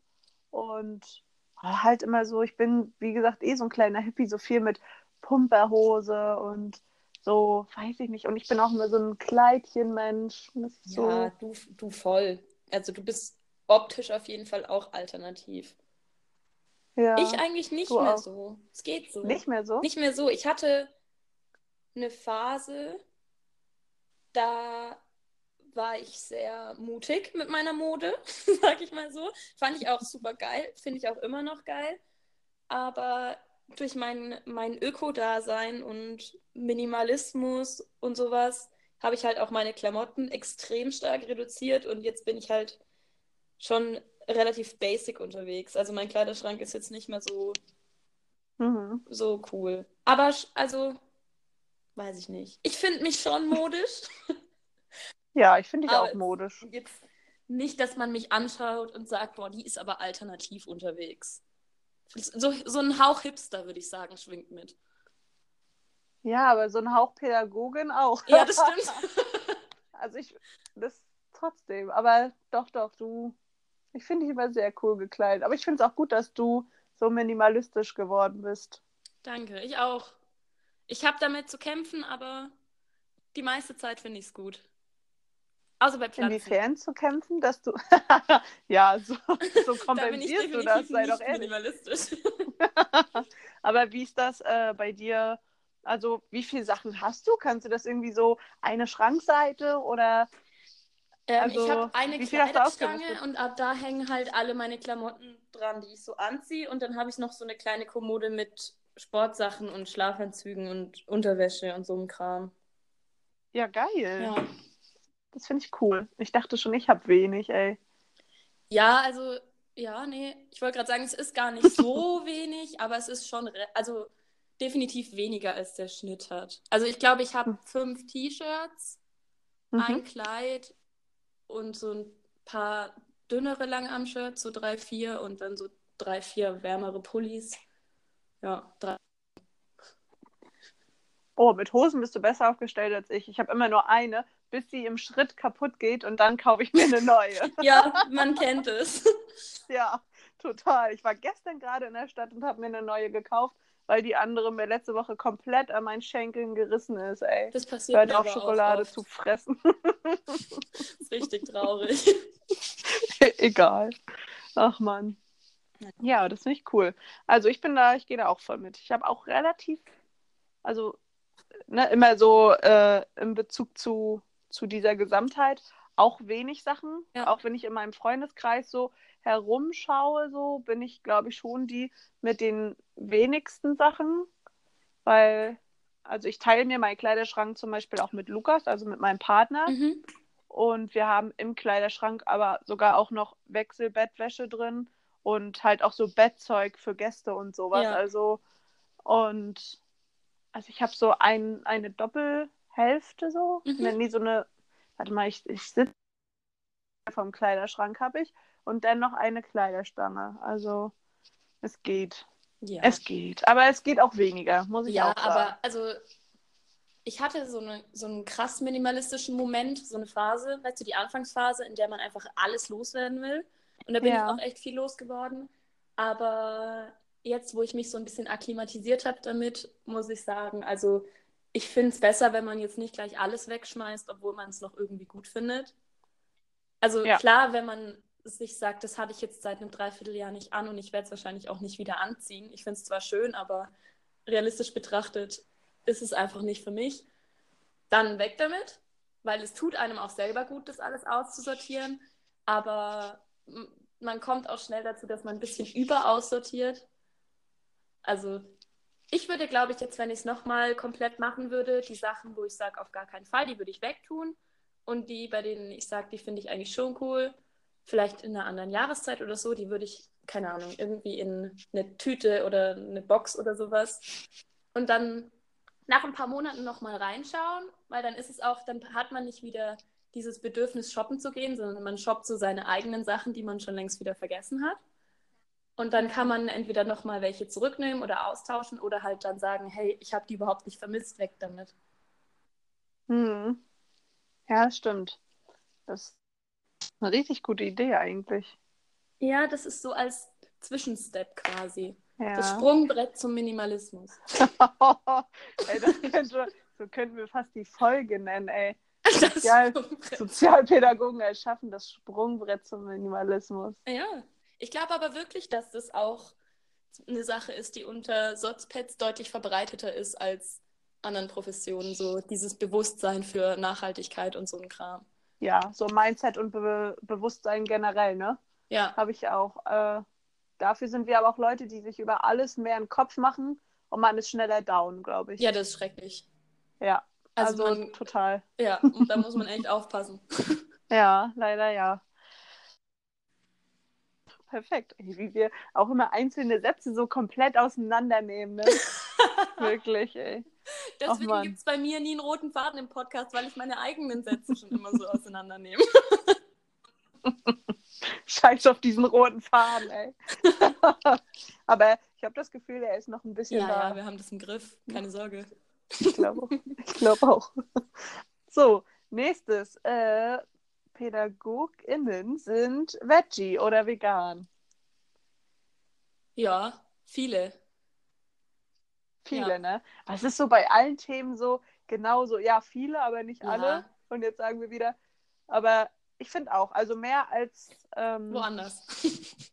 Und halt immer so, ich bin, wie gesagt, eh so ein kleiner Hippie, so viel mit Pumperhose und so, weiß ich nicht. Und ich bin auch immer so ein Kleidchenmensch. So... Ja, du, du voll. Also du bist optisch auf jeden Fall auch alternativ. Ja, ich eigentlich nicht mehr auch. so. Es geht so. Nicht mehr so? Nicht mehr so. Ich hatte eine Phase, da war ich sehr mutig mit meiner Mode, sag ich mal so. Fand ich auch super geil, finde ich auch immer noch geil. Aber durch mein, mein Öko-Dasein und Minimalismus und sowas habe ich halt auch meine Klamotten extrem stark reduziert und jetzt bin ich halt schon relativ basic unterwegs. Also mein Kleiderschrank ist jetzt nicht mehr so, mhm. so cool. Aber also, weiß ich nicht. Ich finde mich schon modisch. Ja, ich finde dich auch modisch. Jetzt nicht, dass man mich anschaut und sagt, boah, die ist aber alternativ unterwegs. So, so ein Hauch Hipster, würde ich sagen, schwingt mit. Ja, aber so ein Hauch Pädagogin auch. Ja, das stimmt. also ich, das trotzdem. Aber doch, doch, du, ich finde dich immer sehr cool gekleidet. Aber ich finde es auch gut, dass du so minimalistisch geworden bist. Danke, ich auch. Ich habe damit zu kämpfen, aber die meiste Zeit finde ich es gut. Außer bei Pflanzen. Inwiefern zu kämpfen, dass du. ja, so, so kompensierst da du das, sei doch ehrlich. Minimalistisch. Aber wie ist das äh, bei dir? Also, wie viele Sachen hast du? Kannst du das irgendwie so eine Schrankseite oder. Ähm, also, ich habe eine Kleiderstange und ab da hängen halt alle meine Klamotten dran, die ich so anziehe. Und dann habe ich noch so eine kleine Kommode mit Sportsachen und Schlafanzügen und Unterwäsche und so einem Kram. Ja, geil. Ja. Das finde ich cool. Ich dachte schon, ich habe wenig, ey. Ja, also, ja, nee. Ich wollte gerade sagen, es ist gar nicht so wenig, aber es ist schon, also definitiv weniger als der Schnitt hat. Also ich glaube, ich habe hm. fünf T-Shirts, mhm. ein Kleid und so ein paar dünnere Langarm-Shirts, so drei, vier und dann so drei, vier wärmere Pullis. Ja, drei. Oh, mit Hosen bist du besser aufgestellt als ich. Ich habe immer nur eine, bis sie im Schritt kaputt geht und dann kaufe ich mir eine neue. ja, man kennt es. ja, total. Ich war gestern gerade in der Stadt und habe mir eine neue gekauft, weil die andere mir letzte Woche komplett an meinen Schenkeln gerissen ist, ey. Das passiert Hört mir auf Schokolade zu fressen. das ist richtig traurig. Egal. Ach man. Ja, das finde ich cool. Also ich bin da, ich gehe da auch voll mit. Ich habe auch relativ, also ne, immer so äh, in Bezug zu zu dieser Gesamtheit auch wenig Sachen. Ja. Auch wenn ich in meinem Freundeskreis so herumschaue, so bin ich, glaube ich, schon die mit den wenigsten Sachen. Weil, also ich teile mir meinen Kleiderschrank zum Beispiel auch mit Lukas, also mit meinem Partner. Mhm. Und wir haben im Kleiderschrank aber sogar auch noch Wechselbettwäsche drin und halt auch so Bettzeug für Gäste und sowas. Ja. Also, und also ich habe so ein, eine Doppel, Hälfte so. Mhm. Nee, so eine, warte mal, ich, ich sitze vom Kleiderschrank habe ich und dann noch eine Kleiderstange. Also es geht. Ja. Es geht. Aber es geht auch weniger, muss ich ja, auch sagen. Ja, aber also ich hatte so, eine, so einen krass minimalistischen Moment, so eine Phase, weißt du, die Anfangsphase, in der man einfach alles loswerden will. Und da bin ja. ich auch echt viel losgeworden. Aber jetzt, wo ich mich so ein bisschen akklimatisiert habe damit, muss ich sagen, also ich finde es besser, wenn man jetzt nicht gleich alles wegschmeißt, obwohl man es noch irgendwie gut findet. Also ja. klar, wenn man sich sagt, das hatte ich jetzt seit einem Dreivierteljahr nicht an und ich werde es wahrscheinlich auch nicht wieder anziehen. Ich finde es zwar schön, aber realistisch betrachtet ist es einfach nicht für mich. Dann weg damit, weil es tut einem auch selber gut, das alles auszusortieren. Aber man kommt auch schnell dazu, dass man ein bisschen überaussortiert. Also ich würde, glaube ich, jetzt, wenn ich es nochmal komplett machen würde, die Sachen, wo ich sage, auf gar keinen Fall, die würde ich wegtun. Und die, bei denen ich sage, die finde ich eigentlich schon cool, vielleicht in einer anderen Jahreszeit oder so, die würde ich, keine Ahnung, irgendwie in eine Tüte oder eine Box oder sowas. Und dann nach ein paar Monaten nochmal reinschauen, weil dann ist es auch, dann hat man nicht wieder dieses Bedürfnis, shoppen zu gehen, sondern man shoppt so seine eigenen Sachen, die man schon längst wieder vergessen hat. Und dann kann man entweder nochmal welche zurücknehmen oder austauschen oder halt dann sagen, hey, ich habe die überhaupt nicht vermisst, weg damit. Hm. Ja, stimmt. Das ist eine richtig gute Idee eigentlich. Ja, das ist so als Zwischenstep quasi. Ja. Das Sprungbrett zum Minimalismus. ey, das könnte, so könnten wir fast die Folge nennen, ey. Sozial. Sozialpädagogen erschaffen das Sprungbrett zum Minimalismus. Ja, ich glaube aber wirklich, dass das auch eine Sache ist, die unter Sozpets deutlich verbreiteter ist als anderen Professionen. So dieses Bewusstsein für Nachhaltigkeit und so ein Kram. Ja, so Mindset und Be Bewusstsein generell, ne? Ja, Habe ich auch. Äh, dafür sind wir aber auch Leute, die sich über alles mehr einen Kopf machen und man ist schneller down, glaube ich. ja, das ist schrecklich. Ja, Also, also, man, total. ja, und da muss man echt aufpassen. Ja, leider ja. Perfekt. Wie wir auch immer einzelne Sätze so komplett auseinandernehmen, ne? Wirklich, ey. Deswegen gibt es bei mir nie einen roten Faden im Podcast, weil ich meine eigenen Sätze schon immer so auseinandernehme. Scheiß auf diesen roten Faden, ey. Aber ich habe das Gefühl, er ist noch ein bisschen Ja, da. ja, wir haben das im Griff. Keine Sorge. Ich glaube ich glaub auch. So, nächstes. Äh, PädagogInnen sind Veggie oder vegan. Ja, viele. Viele, Ja. ne? Aber es ist so bei allen Themen so, genauso, ja, viele, aber nicht Ja. alle. Und jetzt sagen wir wieder, aber ich finde auch, also mehr als, ähm, Woanders.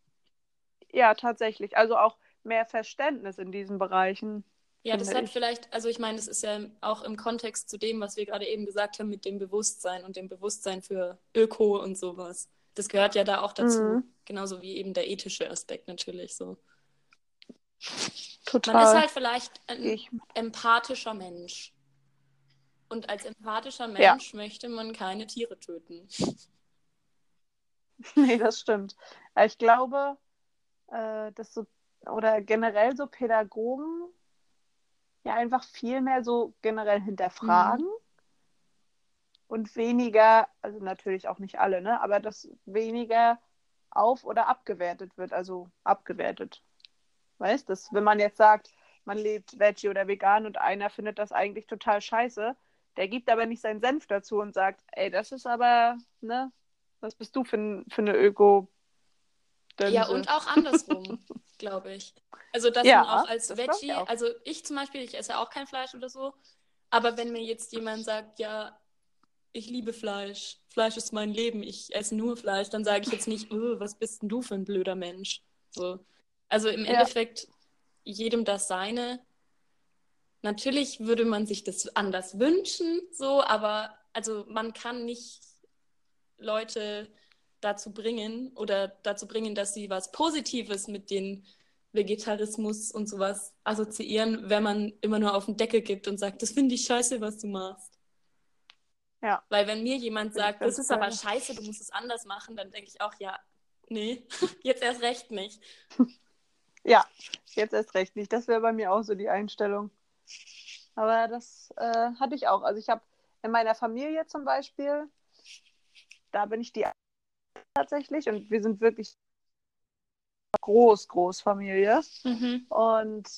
ja, tatsächlich, also auch mehr Verständnis in diesen Bereichen. Ja, das hat ich. vielleicht, also ich meine, das ist ja auch im Kontext zu dem, was wir gerade eben gesagt haben, mit dem Bewusstsein und dem Bewusstsein für Öko und sowas. Das gehört ja da auch dazu. Mhm. Genauso wie eben der ethische Aspekt natürlich so. Total. Man ist halt vielleicht ein ich, empathischer Mensch. Und als empathischer Ja. Mensch möchte man keine Tiere töten. nee, das stimmt. Ich glaube, äh, dass so, oder generell so Pädagogen ja einfach viel mehr so generell hinterfragen Mhm. und weniger, also natürlich auch nicht alle, ne, aber dass weniger auf- oder abgewertet wird, also abgewertet. Weißt du, wenn man jetzt sagt, man lebt Veggie oder vegan und einer findet das eigentlich total scheiße, der gibt aber nicht seinen Senf dazu und sagt, ey, das ist aber, ne, was bist du für, für eine Öko? Ja, und auch andersrum, glaube ich. Also, dass Ja, man auch als ich Veggie, auch. also ich zum Beispiel, ich esse auch kein Fleisch oder so, aber wenn mir jetzt jemand sagt, ja, ich liebe Fleisch, Fleisch ist mein Leben, ich esse nur Fleisch, dann sage ich jetzt nicht, "Oh, was bist denn du für ein blöder Mensch? So. Also im Ja. Endeffekt, jedem das seine. Natürlich würde man sich das anders wünschen, so, aber also man kann nicht Leute dazu bringen oder dazu bringen, dass sie was Positives mit den Vegetarismus und sowas assoziieren, wenn man immer nur auf den Deckel gibt und sagt, das finde ich scheiße, was du machst. Ja. Weil wenn mir jemand sagt, ganz das ist aber scheiße, du musst es anders machen, dann denke ich auch, ja, nee, jetzt erst recht nicht. Ja, jetzt erst recht nicht. Das wäre bei mir auch so die Einstellung. Aber das äh, hatte ich auch. Also ich habe in meiner Familie zum Beispiel, da bin ich die tatsächlich und wir sind wirklich groß, Großfamilie. Mhm. Und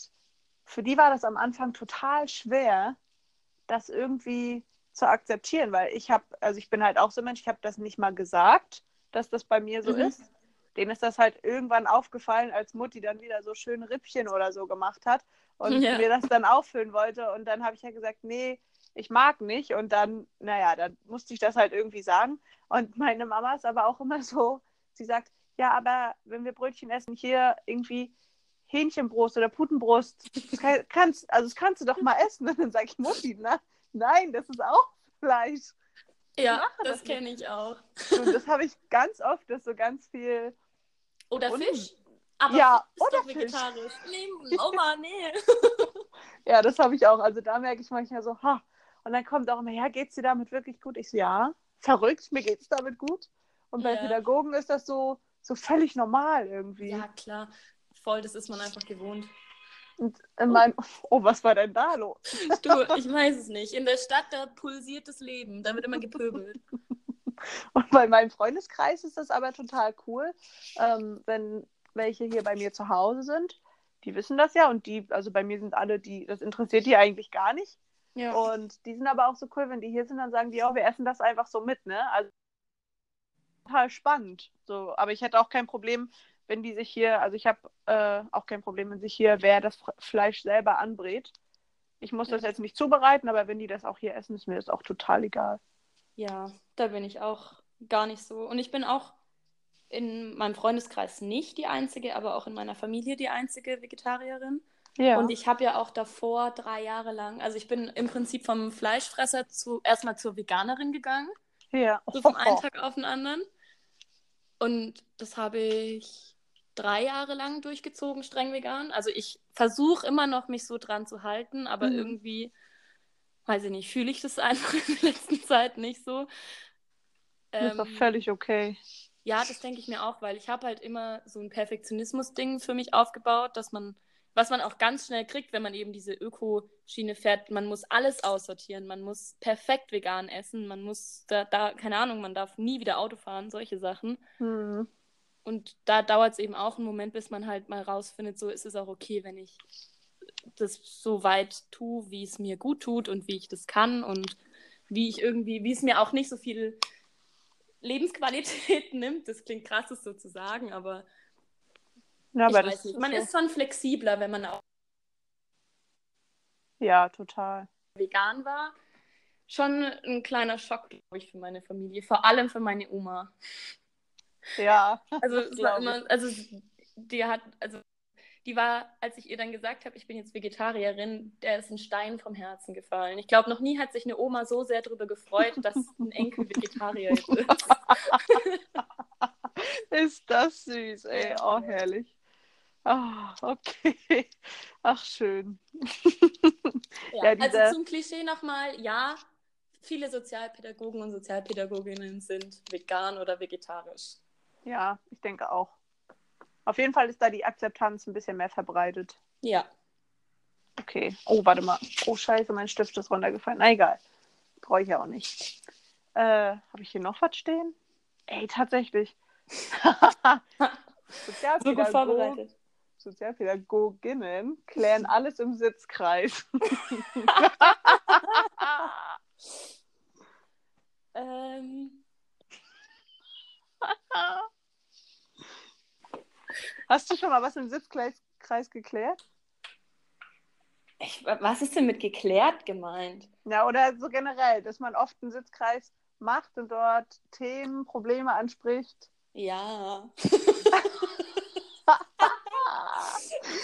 für die war das am Anfang total schwer, das irgendwie zu akzeptieren, weil ich habe, also ich bin halt auch so ein Mensch, ich habe das nicht mal gesagt, dass das bei mir so Mhm. ist. Denen ist das halt irgendwann aufgefallen, als Mutti dann wieder so schön Rippchen oder so gemacht hat und Ja. mir das dann auffüllen wollte. Und dann habe ich ja gesagt, nee, ich mag nicht. Und dann, naja, dann musste ich das halt irgendwie sagen. Und meine Mama ist aber auch immer so, sie sagt, ja, aber wenn wir Brötchen essen, hier irgendwie Hähnchenbrust oder Putenbrust, das kann- kannst, also das kannst du doch mal essen. Und dann sage ich, Mutti, na, nein, das ist auch Fleisch. Ja, das das kenne ich auch. Und das habe ich ganz oft, dass so ganz viel, Oder Und- Fisch. Aber Ja, Fisch ist oder doch Fisch. vegetarisch. Nee, Oma, nee. ja, das habe ich auch. Also da merke ich manchmal so, ha. Und dann kommt auch immer, ja, geht's dir damit wirklich gut? Ich so, ja, verrückt, mir geht's damit gut. Und bei Ja. Pädagogen ist das so, so völlig normal irgendwie. Ja, klar. Voll, das ist man einfach gewohnt. Und in meinem, oh, was war denn da los? Du, ich weiß es nicht. In der Stadt, da pulsiert das Leben. Da wird immer gepöbelt. Und bei meinem Freundeskreis ist das aber total cool, ähm, wenn welche hier bei mir zu Hause sind. Die wissen das ja und die, also bei mir sind alle, die, das interessiert die eigentlich gar nicht. Ja. Und die sind aber auch so cool, wenn die hier sind, dann sagen die, oh, wir essen das einfach so mit, ne? Also total spannend. So, aber ich hätte auch kein Problem, wenn die sich hier, also ich habe äh, auch kein Problem, wenn sich hier wer das Fleisch selber anbrät. Ich muss das jetzt nicht zubereiten, aber wenn die das auch hier essen, ist mir das auch total egal. Ja, da bin ich auch gar nicht so. Und ich bin auch in meinem Freundeskreis nicht die einzige, aber auch in meiner Familie die einzige Vegetarierin. Ja. Und ich habe ja auch davor drei Jahre lang, also ich bin im Prinzip vom Fleischfresser zu erstmal zur Veganerin gegangen, ja. so vom einen Tag auf den anderen. Und das habe ich drei Jahre lang durchgezogen, streng vegan. Also ich versuche immer noch, mich so dran zu halten, aber Mhm. irgendwie, weiß ich nicht, fühle ich das einfach in der letzten Zeit nicht so. Das ist doch Ähm, völlig okay. ja, das denke ich mir auch, weil ich habe halt immer so ein Perfektionismus-Ding für mich aufgebaut, dass man, was man auch ganz schnell kriegt, wenn man eben diese Öko-Schiene fährt, man muss alles aussortieren, man muss perfekt vegan essen, man muss da, da keine Ahnung, man darf nie wieder Auto fahren, solche Sachen. Hm. Und da dauert es eben auch einen Moment, bis man halt mal rausfindet, so ist es auch okay, wenn ich das so weit tue, wie es mir gut tut und wie ich das kann und wie ich irgendwie, wie es mir auch nicht so viel Lebensqualität nimmt. Das klingt krass, das so zu sagen, aber, Ja, aber das nicht. Man so- ist schon flexibler, wenn man auch Ja, total. vegan war. Schon ein kleiner Schock, glaube ich, für meine Familie, vor allem für meine Oma. Ja. Also, es war immer, also die hat, also die war, als ich ihr dann gesagt habe, ich bin jetzt Vegetarierin, der ist ein Stein vom Herzen gefallen. Ich glaube, noch nie hat sich eine Oma so sehr darüber gefreut, dass ein Enkel Vegetarier ist. Ist das süß, ey. Ja. Oh, herrlich. Ah, okay. Ach, schön. Ja, Ja, diese- Also zum Klischee nochmal, ja, viele Sozialpädagogen und Sozialpädagoginnen sind vegan oder vegetarisch. Ja, ich denke auch. Auf jeden Fall ist da die Akzeptanz ein bisschen mehr verbreitet. Ja. Okay. Oh, warte mal. Oh, scheiße, mein Stift ist runtergefallen. Na, egal. Brauche ich ja auch nicht. Äh, Habe ich hier noch was stehen? Ey, tatsächlich. So gut vorbereitet. Sozialpädagoginnen klären alles im Sitzkreis. Ähm, Hast du schon mal was im Sitzkreis Kreis geklärt? ich, was ist denn mit geklärt gemeint? Ja, oder so generell, dass man oft einen Sitzkreis macht und dort Themen, Probleme anspricht. Ja.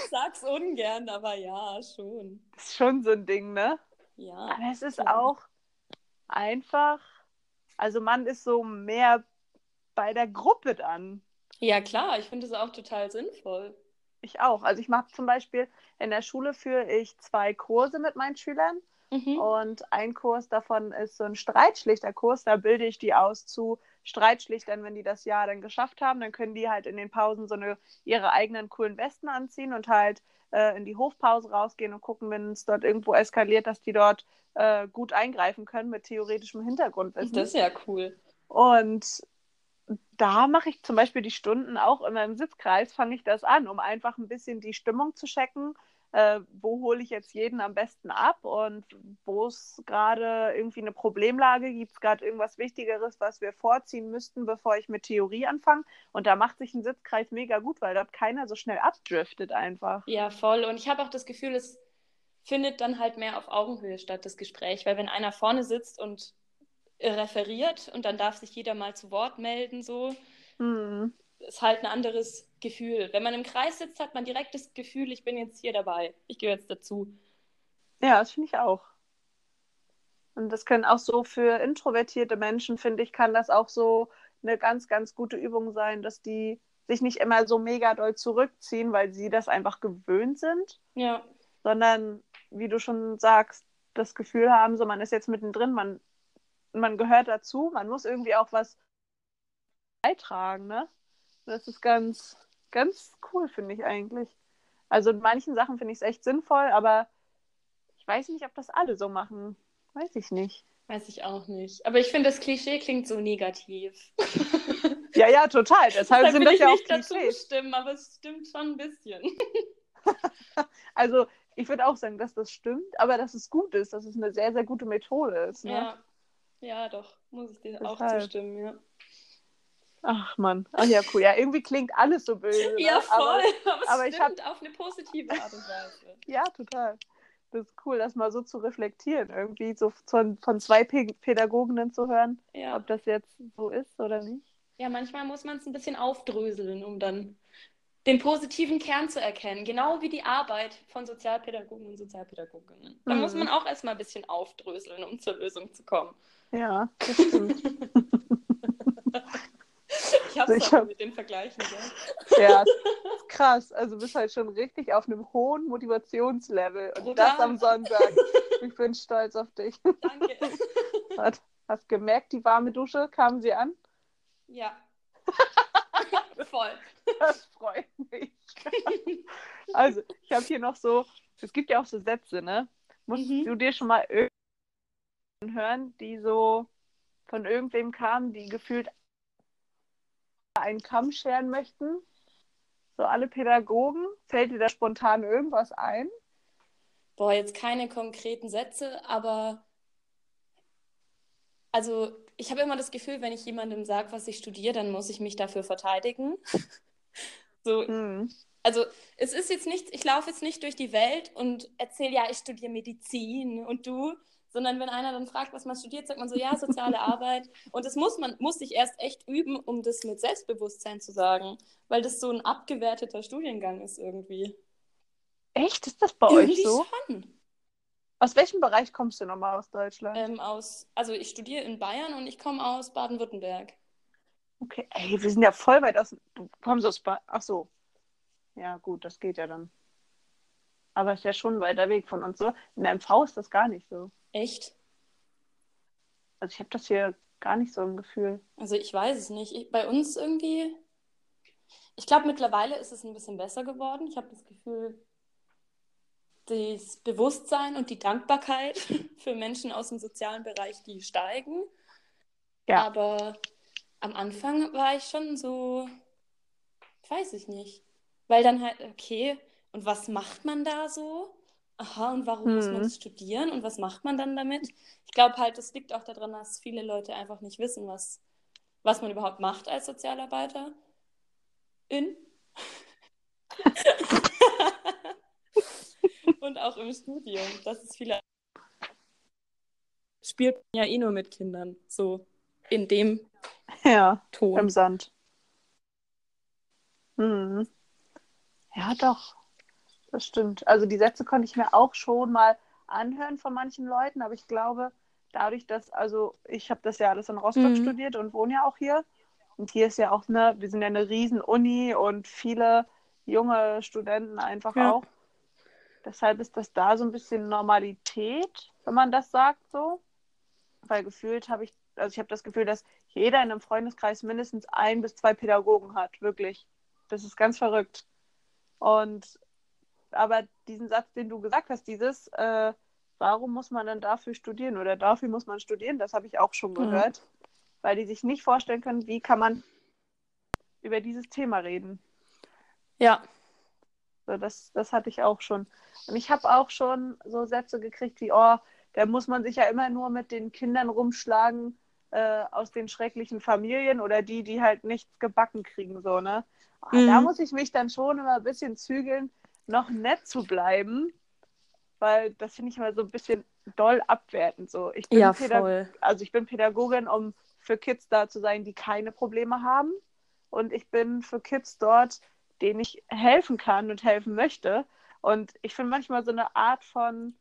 Ich sag's ungern, aber ja, schon. Das ist schon so ein Ding, ne? Ja. Aber es ist Ja. auch einfach, also man ist so mehr bei der Gruppe dann. Ja, klar, ich finde es auch total sinnvoll. Ich auch. Also ich mache zum Beispiel in der Schule führe ich zwei Kurse mit meinen Schülern Mhm. und ein Kurs davon ist so ein Streitschlichterkurs. Da bilde ich die aus zu Streitschlichtern, wenn die das Jahr dann geschafft haben, dann können die halt in den Pausen so eine ihre eigenen coolen Westen anziehen und halt äh, in die Hofpause rausgehen und gucken, wenn es dort irgendwo eskaliert, dass die dort äh, gut eingreifen können mit theoretischem Hintergrundwissen. Das ist ja cool. Und da mache ich zum Beispiel die Stunden auch immer im Sitzkreis, fange ich das an, um einfach ein bisschen die Stimmung zu checken. Äh, wo hole ich jetzt jeden am besten ab und wo es gerade irgendwie eine Problemlage gibt, es gerade irgendwas Wichtigeres, was wir vorziehen müssten, bevor ich mit Theorie anfange. Und da macht sich ein Sitzkreis mega gut, weil dort keiner so schnell abdriftet einfach. Ja, voll. Und ich habe auch das Gefühl, es findet dann halt mehr auf Augenhöhe statt, das Gespräch. Weil wenn einer vorne sitzt und referiert und dann darf sich jeder mal zu Wort melden, so, Hm. Ist halt ein anderes Gefühl. Wenn man im Kreis sitzt, hat man direkt das Gefühl, ich bin jetzt hier dabei. Ich gehöre jetzt dazu. Ja, das finde ich auch. Und das können auch so für introvertierte Menschen, finde ich, kann das auch so eine ganz, ganz gute Übung sein, dass die sich nicht immer so mega doll zurückziehen, weil sie das einfach gewöhnt sind, Ja, sondern, wie du schon sagst, das Gefühl haben, so man ist jetzt mittendrin, man, man gehört dazu, man muss irgendwie auch was beitragen, ne? Das ist ganz, ganz cool, finde ich eigentlich. Also in manchen Sachen finde ich es echt sinnvoll, aber ich weiß nicht, ob das alle so machen. Weiß ich nicht. Weiß ich auch nicht. Aber ich finde, das Klischee klingt so negativ. Ja, ja, total. Deshalb, sind das ja auch nicht dazu stimmen, aber es stimmt schon ein bisschen. also ich würde auch sagen, dass das stimmt, aber dass es gut ist, dass es eine sehr, sehr gute Methode ist. Ne? Ja. ja, doch, muss ich dir Deshalb. auch zustimmen, ja. Ach man, ach ja, cool. Ja, irgendwie klingt alles so böse. Ne? Ja, voll. Aber, aber, aber ich habe auf eine positive Art und Weise. ja, total. Das ist cool, das mal so zu reflektieren, irgendwie so von, von zwei Pädagoginnen zu hören, ja. ob das jetzt so ist oder nicht. Ja, manchmal muss man es ein bisschen aufdröseln, um dann den positiven Kern zu erkennen. Genau wie die Arbeit von Sozialpädagogen und Sozialpädagoginnen. Da mhm. muss man auch erstmal ein bisschen aufdröseln, um zur Lösung zu kommen. Ja, das stimmt. Ich hab's ich hab... mit den Vergleichen. Ja, ja krass. Also du bist halt schon richtig auf einem hohen Motivationslevel. Und Brutal. das am Sonntag. Ich bin stolz auf dich. Danke. Hast, hast gemerkt, die warme Dusche, kamen sie an? Ja. Voll. Das freut mich. also, ich habe hier noch so, es gibt ja auch so Sätze, ne? Musst mhm. du dir schon mal hören, die so von irgendwem kamen, die gefühlt einen Kamm scheren möchten? So alle Pädagogen? Fällt dir da spontan irgendwas ein? Boah, jetzt keine konkreten Sätze, aber also ich habe immer das Gefühl, wenn ich jemandem sage, was ich studiere, dann muss ich mich dafür verteidigen. so, mhm. Also es ist jetzt nicht, ich laufe jetzt nicht durch die Welt und erzähle, ja, ich studiere Medizin und du, sondern wenn einer dann fragt, was man studiert, sagt man so, ja, soziale Arbeit. Und das muss man, muss sich erst echt üben, um das mit Selbstbewusstsein zu sagen, weil das so ein abgewerteter Studiengang ist irgendwie. Echt? Ist das bei irgendwie euch so? Schon. Aus welchem Bereich kommst du nochmal aus Deutschland? Ähm, aus, also ich studiere in Bayern und ich komme aus Baden-Württemberg. Okay, ey, wir sind ja voll weit aus. Du kommst aus Bayern. Ach so. Ja, gut, das geht ja dann. Aber ist ja schon ein weiter Weg von uns so. In der MV ist das gar nicht so. Echt? Also ich habe das hier gar nicht so im Gefühl. Also ich weiß es nicht. Ich, bei uns irgendwie. Ich glaube, mittlerweile ist es ein bisschen besser geworden. Ich habe das Gefühl, das Bewusstsein und die Dankbarkeit für Menschen aus dem sozialen Bereich, die steigen. Ja. Aber am Anfang war ich schon so, weiß ich nicht. Weil dann halt, okay, und was macht man da so? Aha, und warum hm. muss man hm. das studieren und was macht man dann damit? Ich glaube halt, das liegt auch daran, dass viele Leute einfach nicht wissen, was, was man überhaupt macht als Sozialarbeiter. In. und auch im Studium. Das ist viele. Spielt ja eh nur mit Kindern. So in dem ja, Ton. Im Sand. Hm. Ja, doch. Das stimmt. Also die Sätze konnte ich mir auch schon mal anhören von manchen Leuten, aber ich glaube, dadurch, dass, also ich habe das ja alles in Rostock mhm. studiert und wohne ja auch hier. Und hier ist ja auch, ne, wir sind ja eine riesen Uni und viele junge Studenten einfach ja. auch. Deshalb ist das da so ein bisschen Normalität, wenn man das sagt so. Weil gefühlt habe ich, also ich habe das Gefühl, dass jeder in einem Freundeskreis mindestens ein bis zwei Pädagogen hat, wirklich. Das ist ganz verrückt. Und aber diesen Satz, den du gesagt hast, dieses, äh, warum muss man dann dafür studieren oder dafür muss man studieren, das habe ich auch schon mhm. gehört, mhm. weil die sich nicht vorstellen können, wie kann man über dieses Thema reden. Ja, so, das, das hatte ich auch schon. Und ich habe auch schon so Sätze gekriegt wie, oh, da muss man sich ja immer nur mit den Kindern rumschlagen äh, aus den schrecklichen Familien oder die, die halt nichts gebacken kriegen, so, ne? Oh, mhm. Da muss ich mich dann schon immer ein bisschen zügeln, noch nett zu bleiben, weil das finde ich immer so ein bisschen doll abwertend. So. Ich bin ja, voll. Also ich bin Pädagogin, um für Kids da zu sein, die keine Probleme haben. Und ich bin für Kids dort, denen ich helfen kann und helfen möchte. Und ich finde manchmal so eine Art von,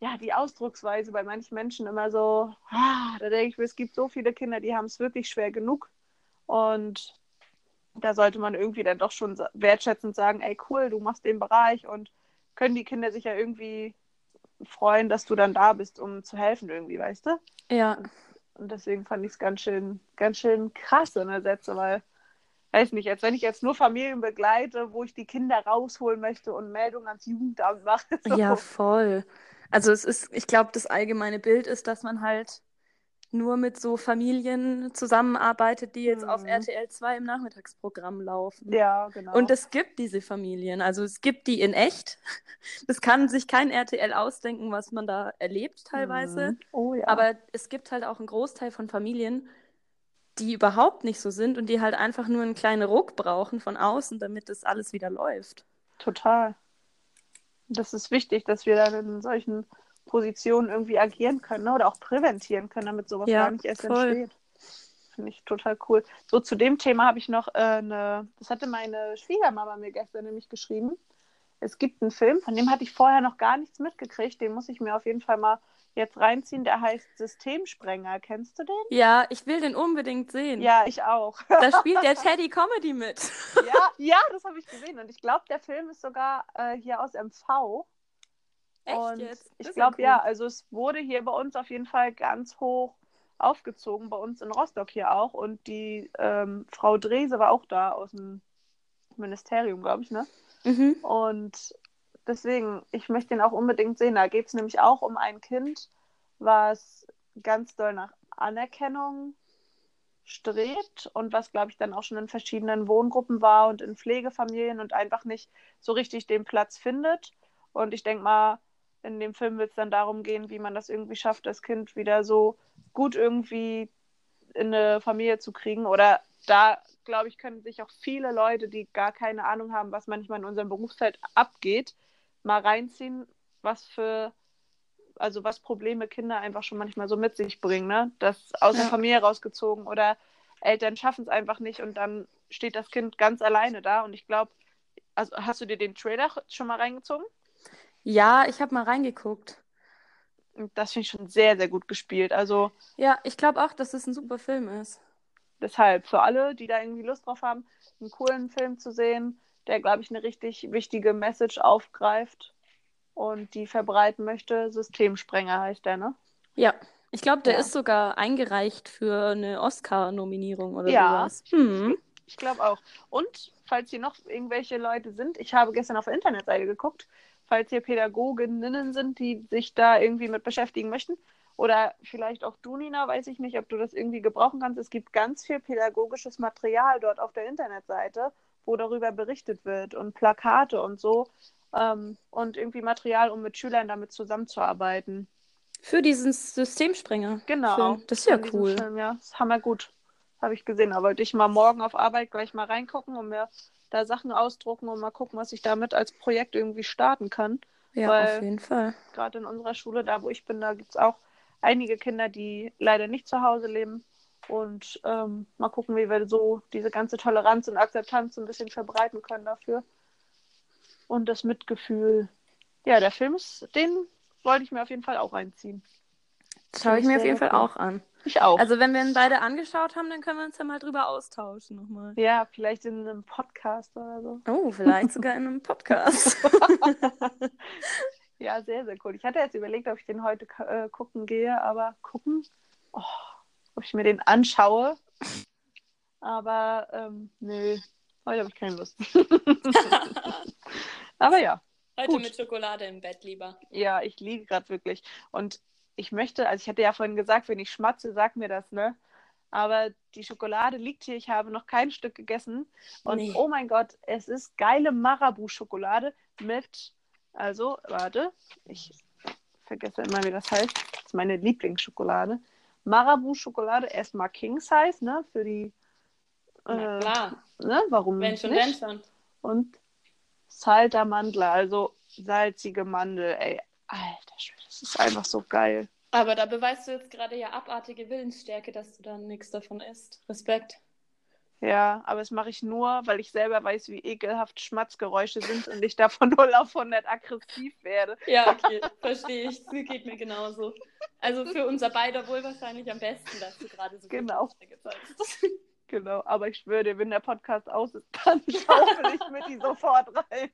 ja, die Ausdrucksweise bei manchen Menschen immer so, ah, da denke ich mir, es gibt so viele Kinder, die haben es wirklich schwer genug. Und da sollte man irgendwie dann doch schon wertschätzend sagen, ey, cool, du machst den Bereich und können die Kinder sich ja irgendwie freuen, dass du dann da bist, um zu helfen irgendwie, weißt du? Ja. Und deswegen fand ich es ganz schön, ganz schön krass in der Sätze, weil, weiß nicht, als wenn ich jetzt nur Familien begleite, wo ich die Kinder rausholen möchte und Meldungen ans Jugendamt mache. So. Ja, voll. Also es ist, ich glaube, das allgemeine Bild ist, dass man halt nur mit so Familien zusammenarbeitet, die jetzt auf Mhm. RTL 2 im Nachmittagsprogramm laufen. Ja, genau. Und es gibt diese Familien, also es gibt die in echt. Das kann sich kein RTL ausdenken, was man da erlebt teilweise. Mhm. Oh ja. Aber es gibt halt auch einen Großteil von Familien, die überhaupt nicht so sind und die halt einfach nur einen kleinen Ruck brauchen von außen, damit das alles wieder läuft. Total. Das ist wichtig, dass wir dann in solchen Positionen irgendwie agieren können ne? oder auch präventieren können, damit sowas Ja, gar nicht erst voll. entsteht. Finde ich total cool. So, zu dem Thema habe ich noch äh, eine, das hatte meine Schwiegermama mir gestern nämlich geschrieben. Es gibt einen Film, von dem hatte ich vorher noch gar nichts mitgekriegt. Den muss ich mir auf jeden Fall mal jetzt reinziehen. Der heißt Systemsprenger. Kennst du den? Ja, ich will den unbedingt sehen. Ja, ich auch. Da spielt der Teddy Comedy mit. ja, ja, das habe ich gesehen. Und ich glaube, der Film ist sogar äh, hier aus MV. Echt und jetzt? ich Das glaube, cool. ja, also es wurde hier bei uns auf jeden Fall ganz hoch aufgezogen, bei uns in Rostock hier auch. Und die ähm, Frau Drese war auch da aus dem Ministerium, glaube ich, ne? Mhm. Und deswegen, ich möchte ihn auch unbedingt sehen. Da geht es nämlich auch um ein Kind, was ganz doll nach Anerkennung strebt und was, glaube ich, dann auch schon in verschiedenen Wohngruppen war und in Pflegefamilien und einfach nicht so richtig den Platz findet. Und ich denke mal, in dem Film wird es dann darum gehen, wie man das irgendwie schafft, das Kind wieder so gut irgendwie in eine Familie zu kriegen. Oder da, glaube ich, können sich auch viele Leute, die gar keine Ahnung haben, was manchmal in unserem Berufsfeld abgeht, mal reinziehen, was für, also was Probleme Kinder einfach schon manchmal so mit sich bringen, ne? Das aus der Ja. Familie rausgezogen oder Eltern schaffen es einfach nicht und dann steht das Kind ganz alleine da. Und ich glaube, also hast du dir den Trailer schon mal reingezogen? Ja, ich habe mal reingeguckt. Und Das finde ich schon sehr, sehr gut gespielt. Also Ja, ich glaube auch, dass es ein super Film ist. deshalb für alle, die da irgendwie Lust drauf haben, einen coolen Film zu sehen, der, glaube ich, eine richtig wichtige Message aufgreift und die verbreiten möchte. Systemsprenger heißt der, ne? Ja, ich glaube, der Ja. ist sogar eingereicht für eine Oscar-Nominierung oder Ja. sowas. Hm. Ich glaube auch. Und falls hier noch irgendwelche Leute sind, ich habe gestern auf der Internetseite geguckt, falls hier Pädagoginnen sind, die sich da irgendwie mit beschäftigen möchten. Oder vielleicht auch du, Nina, weiß ich nicht, ob du das irgendwie gebrauchen kannst. Es gibt ganz viel pädagogisches Material dort auf der Internetseite, wo darüber berichtet wird und Plakate und so. Ähm, und irgendwie Material, um mit Schülern damit zusammenzuarbeiten. Für diesen Systemsprenger. Genau. Film. Das ist ja cool. Film, ja, das ist hammergut. Habe ich gesehen. Da wollte ich mal morgen auf Arbeit gleich mal reingucken und mir da Sachen ausdrucken und mal gucken, was ich damit als Projekt irgendwie starten kann. Ja, Weil- auf jeden Fall. Gerade in unserer Schule, da wo ich bin, da gibt es auch einige Kinder, die leider nicht zu Hause leben. Und ähm, mal gucken, wie wir so diese ganze Toleranz und Akzeptanz so ein bisschen verbreiten können dafür. Und das Mitgefühl. Ja, der Film ist, den wollte ich mir auf jeden Fall auch reinziehen. Schaue ich mir auf jeden Fall cool. auch an. Ich auch. Also, wenn wir ihn beide angeschaut haben, dann können wir uns ja mal drüber austauschen nochmal. Ja, vielleicht in einem Podcast oder so. Oh, vielleicht sogar in einem Podcast. Ja, sehr, sehr cool. Ich hatte jetzt überlegt, ob ich den heute äh, gucken gehe, aber gucken, oh, ob ich mir den anschaue. Aber ähm, nö, heute habe ich keine Lust. aber ja, Heute Gut. mit Schokolade im Bett lieber. ja, ich liege gerade wirklich. Und ich möchte, also ich hatte ja vorhin gesagt, wenn ich schmatze, sag mir das, ne? Aber die Schokolade liegt hier, ich habe noch kein Stück gegessen. Und Nee. oh mein Gott, es ist geile Marabu-Schokolade mit, also, warte, ich vergesse immer, wie das heißt. Das ist meine Lieblingsschokolade. Marabu-Schokolade, erstmal King Size, ne? Für die, äh, klar. ne? Warum Wenn schon, nicht? wenn schon. Und Salter Mandler, also salzige Mandel, ey. Alter Schwede, das ist einfach so geil. Aber da beweist du jetzt gerade ja abartige Willensstärke, dass du dann nichts davon isst. Respekt. Ja, aber das mache ich nur, weil ich selber weiß, wie ekelhaft Schmatzgeräusche sind und ich da von 0 auf 100 aggressiv werde. Ja, okay, verstehe ich. Das geht mir genauso. Also für unser beider wohl wahrscheinlich am besten, dass du gerade so Genau. Willensstärke zeigst. Genau, aber ich schwöre dir, wenn der Podcast aus ist, dann schaufel ich mir die sofort rein.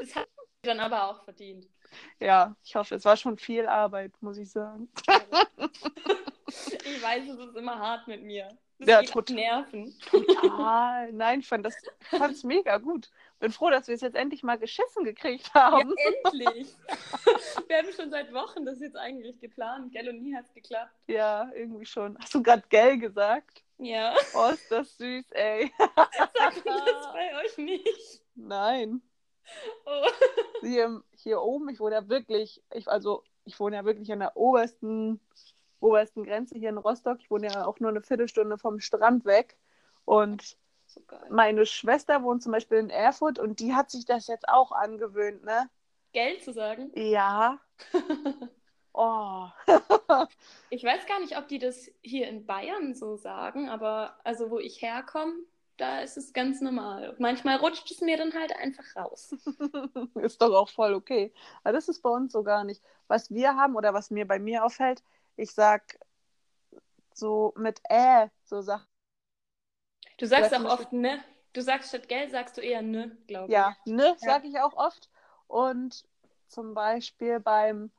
Das hat dann aber auch verdient. Ja, ich hoffe, es war schon viel Arbeit, muss ich sagen. Ich weiß, es ist immer hart mit mir. Das Ja, tot- Nerven. Total. Nein, ich fand das fand's mega gut. Bin froh, dass wir es jetzt endlich mal geschissen gekriegt Ja, haben. endlich. Wir haben schon seit Wochen das jetzt eigentlich geplant, gell? Und nie hat es geklappt. Ja, irgendwie schon. Hast du gerade gell gesagt? Ja. Oh, ist das süß, ey. Sagt das bei euch nicht? Nein. Oh. Hier, hier oben, ich wohne ja wirklich, ich, also ich wohne ja wirklich an der obersten, obersten Grenze hier in Rostock. Ich wohne ja auch nur eine Viertelstunde vom Strand weg. Und So meine Schwester wohnt zum Beispiel in Erfurt und die hat sich das jetzt auch angewöhnt, ne? Geld zu sagen. Ja. Oh. Ich weiß gar nicht, ob die das hier in Bayern so sagen, aber also wo ich herkomme, da ist es ganz normal. Manchmal rutscht es mir dann halt einfach raus. ist doch auch voll okay. Aber das ist bei uns so gar nicht. Was wir haben oder was mir bei mir auffällt, ich sag so mit äh, so Sachen. Du sagst auch oft ne. Du sagst statt Geld, sagst du eher ne, glaube ich. Ja, ne, Ja. sag ich auch oft. Und zum Beispiel beim,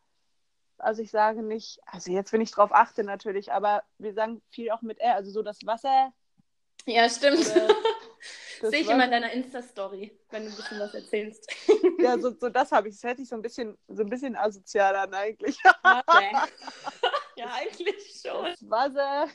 also ich sage nicht, also jetzt, wenn ich drauf achte natürlich, aber wir sagen viel auch mit äh, also so das Wasser. Ja, stimmt. Sehe ich immer in deiner Insta-Story, wenn du ein bisschen was erzählst. Ja, so, so das habe ich. Das hätte ich so ein bisschen, so ein bisschen asozial an eigentlich. Okay. ja, eigentlich schon. Das Wasser.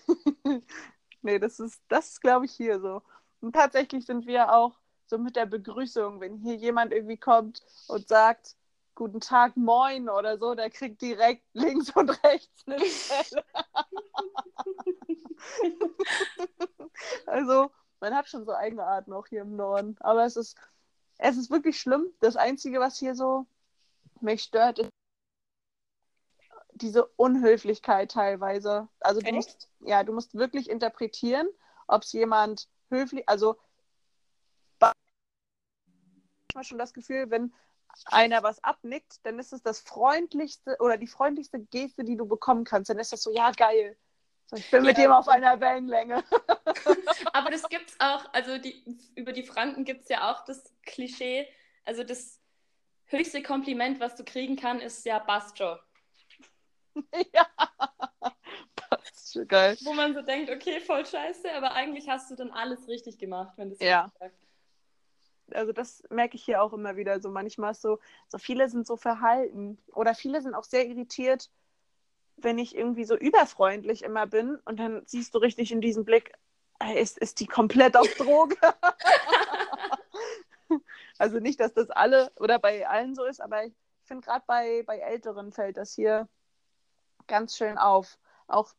nee, das ist, das ist, glaube ich, hier so. Und tatsächlich sind wir auch so mit der Begrüßung, wenn hier jemand irgendwie kommt und sagt, Guten Tag, moin oder so, der kriegt direkt links und rechts eine Stelle. also, man hat schon so eigene Art noch hier im Norden. Aber es ist, es ist wirklich schlimm. Das Einzige, was hier so mich stört, ist diese Unhöflichkeit teilweise. Also du Echt? musst, ja, du musst wirklich interpretieren, ob es jemand höflich, also manchmal schon das Gefühl, wenn einer was abnickt, dann ist es das freundlichste oder die freundlichste Geste, die du bekommen kannst. Dann ist das so, ja, geil. Ich bin mit Ja. dem auf einer Wellenlänge. Aber das gibt's auch, also die, über die Franken gibt es ja auch das Klischee. Also das höchste Kompliment, was du kriegen kann, ist ja Bastjo. ja. Schon geil. Wo man so denkt, okay, voll scheiße, aber eigentlich hast du dann alles richtig gemacht, wenn das Ja. sagt. Also das merke ich hier auch immer wieder. So manchmal so, so viele sind so verhalten oder viele sind auch sehr irritiert, wenn ich irgendwie so überfreundlich immer bin und dann siehst du richtig in diesem Blick, ey, ist, ist die komplett auf Droge. also nicht, dass das alle oder bei allen so ist, aber ich finde gerade bei, bei Älteren fällt das hier ganz schön auf. Auch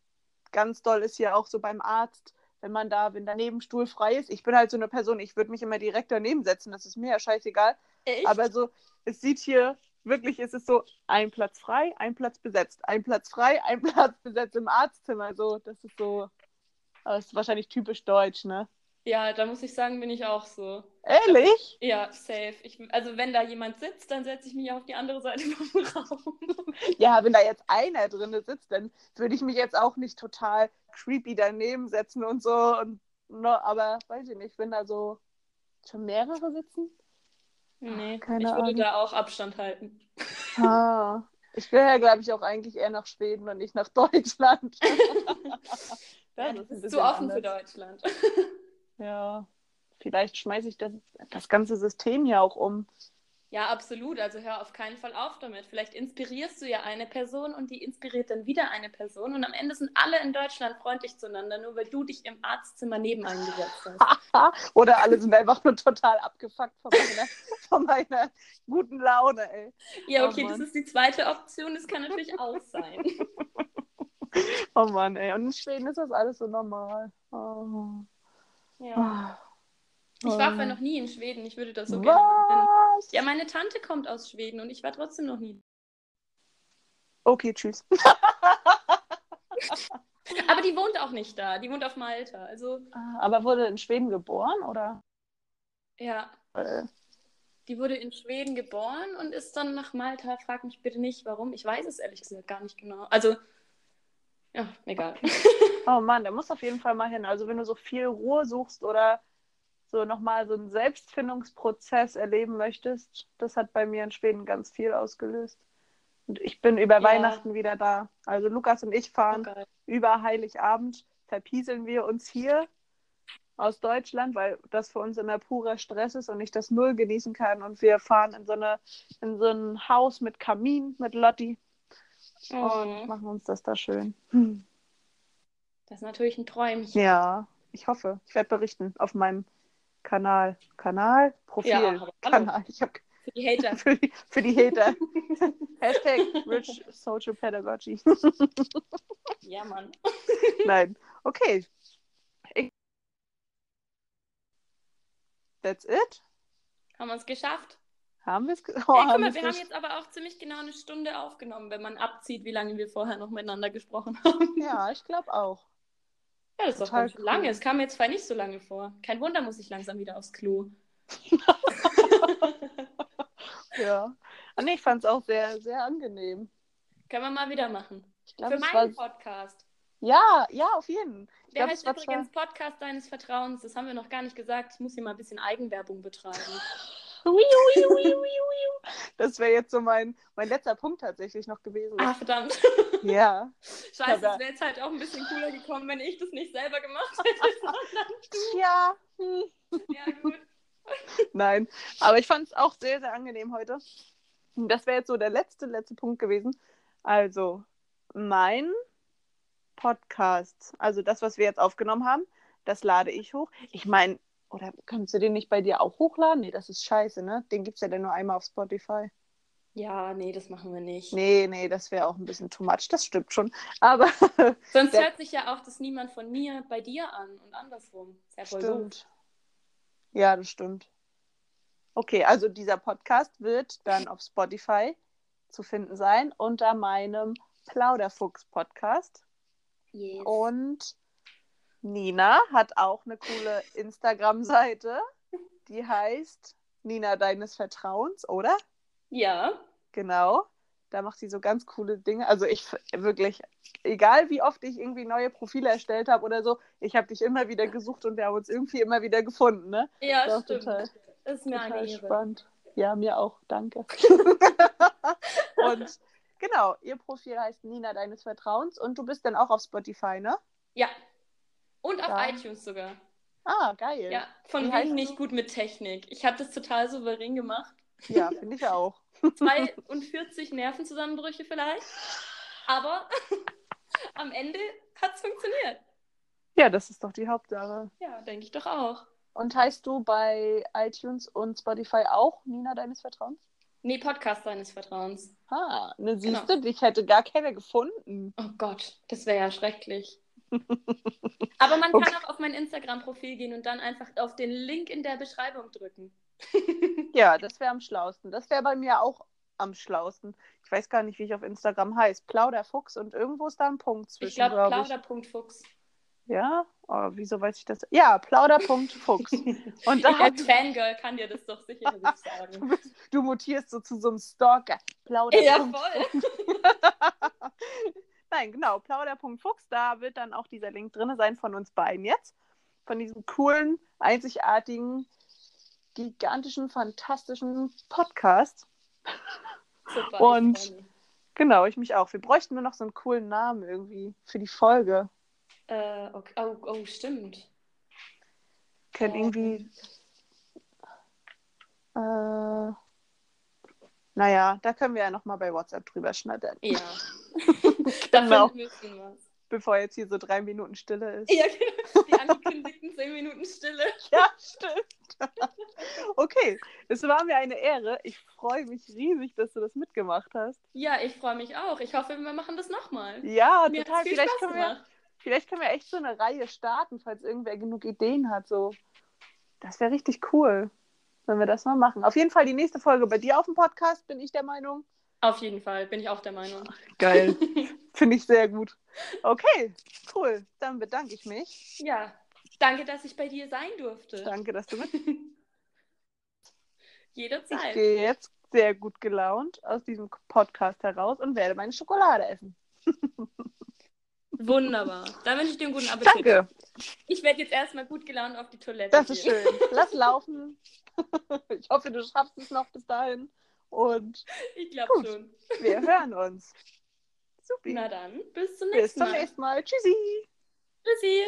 ganz doll ist hier auch so beim Arzt, wenn man da, wenn der Nebenstuhl frei ist. Ich bin halt so eine Person, ich würde mich immer direkt daneben setzen, das ist mir ja scheißegal. Echt? Aber so, es sieht hier wirklich, es ist so ein Platz frei, ein Platz besetzt, ein Platz frei, ein Platz besetzt im Arztzimmer. So, das ist so, das ist wahrscheinlich typisch deutsch, ne? ja, da muss ich sagen, bin ich auch so. Ehrlich? Ja, safe. Ich, also wenn da jemand sitzt, dann setze ich mich auf die andere Seite vom Raum. Ja, wenn da jetzt einer drin sitzt, dann würde ich mich jetzt auch nicht total creepy daneben setzen und so. Und, ne, aber weiß ich nicht, wenn da so schon mehrere sitzen. Nee, Keine ich würde Ahnung. da auch Abstand halten. Ah, ich gehöre, glaube ich, auch eigentlich eher nach Schweden und nicht nach Deutschland. Ja, Das du ist zu offen für anders. Deutschland. Ja, vielleicht schmeiße ich das, das ganze System hier auch um. Ja, absolut. Also hör auf keinen Fall auf damit. Vielleicht inspirierst du ja eine Person und die inspiriert dann wieder eine Person und am Ende sind alle in Deutschland freundlich zueinander, nur weil du dich im Arztzimmer neben eingesetzt hast. Oder alle sind einfach nur total abgefuckt von meiner, von meiner guten Laune, ey. Ja, Oh okay, das Mann. ist die zweite Option. Das kann natürlich auch sein. Oh Mann, ey. Und in Schweden ist das alles so normal. Oh. Ja. Oh. Ich war vorher noch nie in Schweden. Ich würde das so gerne mal hin. Was? Ja, meine Tante kommt aus Schweden und ich war trotzdem noch nie. Okay, tschüss. Aber die wohnt auch nicht da. Die wohnt auf Malta. Also, Ah, Aber wurde in Schweden geboren, oder? ja, Äh, die wurde in Schweden geboren und ist dann nach Malta. Frag mich bitte nicht, warum. Ich weiß es ehrlich gesagt gar nicht genau. Also, ja, egal. Oh Mann, da muss auf jeden Fall mal hin. Also wenn du so viel Ruhe suchst oder so nochmal so einen Selbstfindungsprozess erleben möchtest, das hat bei mir in Schweden ganz viel ausgelöst. Und ich bin über Ja. Weihnachten wieder da. Also Lukas und ich Oh, fahren geil. über Heiligabend, verpieseln wir uns hier aus Deutschland, weil das für uns immer purer Stress ist und ich das null genießen kann. Und wir fahren in so, eine, in so ein Haus mit Kamin, mit Lotti und Oh, machen uns das da schön. das ist natürlich ein Träumchen. Ja, ich hoffe. Ich werde berichten auf meinem Kanal. Kanal? Profil. Ja. Kanal. Ich habe Für die Hater. für, die, für die Hater. Hashtag Rich Social Pedagogy. Ja, Mann. Nein. Okay. Ich... That's it? Haben wir es geschafft? Haben wir es? ge- Ey, Oh, guck haben mal, wir haben jetzt aber auch ziemlich genau eine Stunde aufgenommen, wenn man abzieht, wie lange wir vorher noch miteinander gesprochen haben. Ja, ich glaube auch. Ja, das ist doch ganz schön lange. cool. Es kam mir jetzt zwar nicht so lange vor. Kein Wunder, muss ich langsam wieder aufs Klo. Ja. Ah, nee, ich fand es auch sehr, sehr angenehm. Können wir mal wieder machen. Ich glaube, Für es war. meinen Podcast. Ja, ja, auf jeden. Ich Der glaube, es heißt war zwar. übrigens Podcast deines Vertrauens. Das haben wir noch gar nicht gesagt. Ich muss hier mal ein bisschen Eigenwerbung betreiben. Das wäre jetzt so mein, mein letzter Punkt tatsächlich noch gewesen. Ah, verdammt. Ja. Scheiße, es wäre jetzt halt auch ein bisschen cooler gekommen, wenn ich das nicht selber gemacht hätte. sondern Tja. Hm. du. ja, gut. Nein. Aber ich fand es auch sehr, sehr angenehm heute. Das wäre jetzt so der letzte, letzte Punkt gewesen. Also, mein Podcast, also das, was wir jetzt aufgenommen haben, das lade ich hoch. Ich meine, oder kannst du den nicht bei dir auch hochladen? Nee, das ist scheiße, ne? Den gibt es ja dann nur einmal auf Spotify. Ja, nee, das machen wir nicht. Nee, nee, das wäre auch ein bisschen too much. Das stimmt schon. Aber Sonst hört sich ja auch das niemand von mir bei dir an und andersrum. Doof. stimmt. Ja, das stimmt. Okay, also dieser Podcast wird dann auf Spotify zu finden sein unter meinem Plauderfuchs-Podcast. Yes. Und Nina hat auch eine coole Instagram-Seite, die heißt Nina deines Vertrauens, oder? Ja. Genau. Da macht sie so ganz coole Dinge. Also ich wirklich, egal wie oft ich irgendwie neue Profile erstellt habe oder so, ich habe dich immer wieder gesucht und wir haben uns irgendwie immer wieder gefunden, ne? Ja, Doch, stimmt. total. ist mir Total spannend. Ja, mir auch, danke. und genau, ihr Profil heißt Nina deines Vertrauens und du bist dann auch auf Spotify, ne? Ja. Und auf Ja. iTunes sogar. Ah, geil. Ja, von Wie wegen nicht gut mit Technik. Ich habe das total souverän gemacht. Ja, finde ich auch. 42 Nervenzusammenbrüche vielleicht. Aber am Ende hat es funktioniert. Ja, das ist doch die Hauptsache. Ja, denke ich doch auch. Und heißt du bei iTunes und Spotify auch Nina deines Vertrauens? Nee, Podcast deines Vertrauens. Ah, ne, siehst Genau. du, ich hätte gar keine gefunden. Oh Gott, das wäre ja schrecklich. Aber man kann Okay. auch auf mein Instagram-Profil gehen und dann einfach auf den Link in der Beschreibung drücken. Ja, das wäre am schlausten. Das wäre bei mir auch am schlausten. Ich weiß gar nicht, wie ich auf Instagram heiße. Plauderfuchs und irgendwo ist da ein Punkt zwischen, Ich glaube, ich. Plauder.fuchs. Ja? Oh, wieso weiß ich das? Ja, Plauder.fuchs. Und da als Fangirl kann dir das doch sicherlich sagen. du, bist, du mutierst so zu so einem Stalker. Plauder. Ja, voll. Nein, genau, plauder.fuchs, da wird dann auch dieser Link drin sein von uns beiden jetzt. Von diesem coolen, einzigartigen, gigantischen, fantastischen Podcast. Super, Und- ich. Genau, ich mich auch. Wir bräuchten nur noch so einen coolen Namen irgendwie für die Folge. Äh, okay. oh, oh, stimmt. Können Ähm. irgendwie. Äh, naja, da können wir ja nochmal bei WhatsApp drüber schnattern. Ja. da Genau. finden wir was. Bevor jetzt hier so drei Minuten Stille ist. Ja, genau. Die angekündigten 10 Minuten Stille. Ja, stimmt. okay, es war mir eine Ehre. Ich freue mich riesig, dass du das mitgemacht hast. Ja, ich freue mich auch. Ich hoffe, wir machen das nochmal. Ja, Mir total. viel Vielleicht Spaß können, wir, vielleicht können wir echt so eine Reihe starten, falls irgendwer genug Ideen hat. So. Das wäre richtig cool, wenn wir das mal machen. Auf jeden Fall die nächste Folge bei dir auf dem Podcast, bin ich der Meinung. Auf jeden Fall, bin ich auch der Meinung. Geil. Finde ich sehr gut. Okay, cool. Dann bedanke ich mich. ja, danke, dass ich bei dir sein durfte. Danke, dass du mit. Ich Jederzeit. gehe jetzt sehr gut gelaunt aus diesem Podcast heraus und werde meine Schokolade essen. Wunderbar. Dann wünsche ich dir einen guten Appetit. Danke. Ich werde jetzt erstmal gut gelaunt auf die Toilette Das ist gehen. schön. Lass laufen. Ich hoffe, du schaffst es noch bis dahin. Und Ich glaube schon. wir hören uns. Supi. Na dann, bis zum Bis nächsten zum Mal. nächsten Mal. Tschüssi. Tschüssi.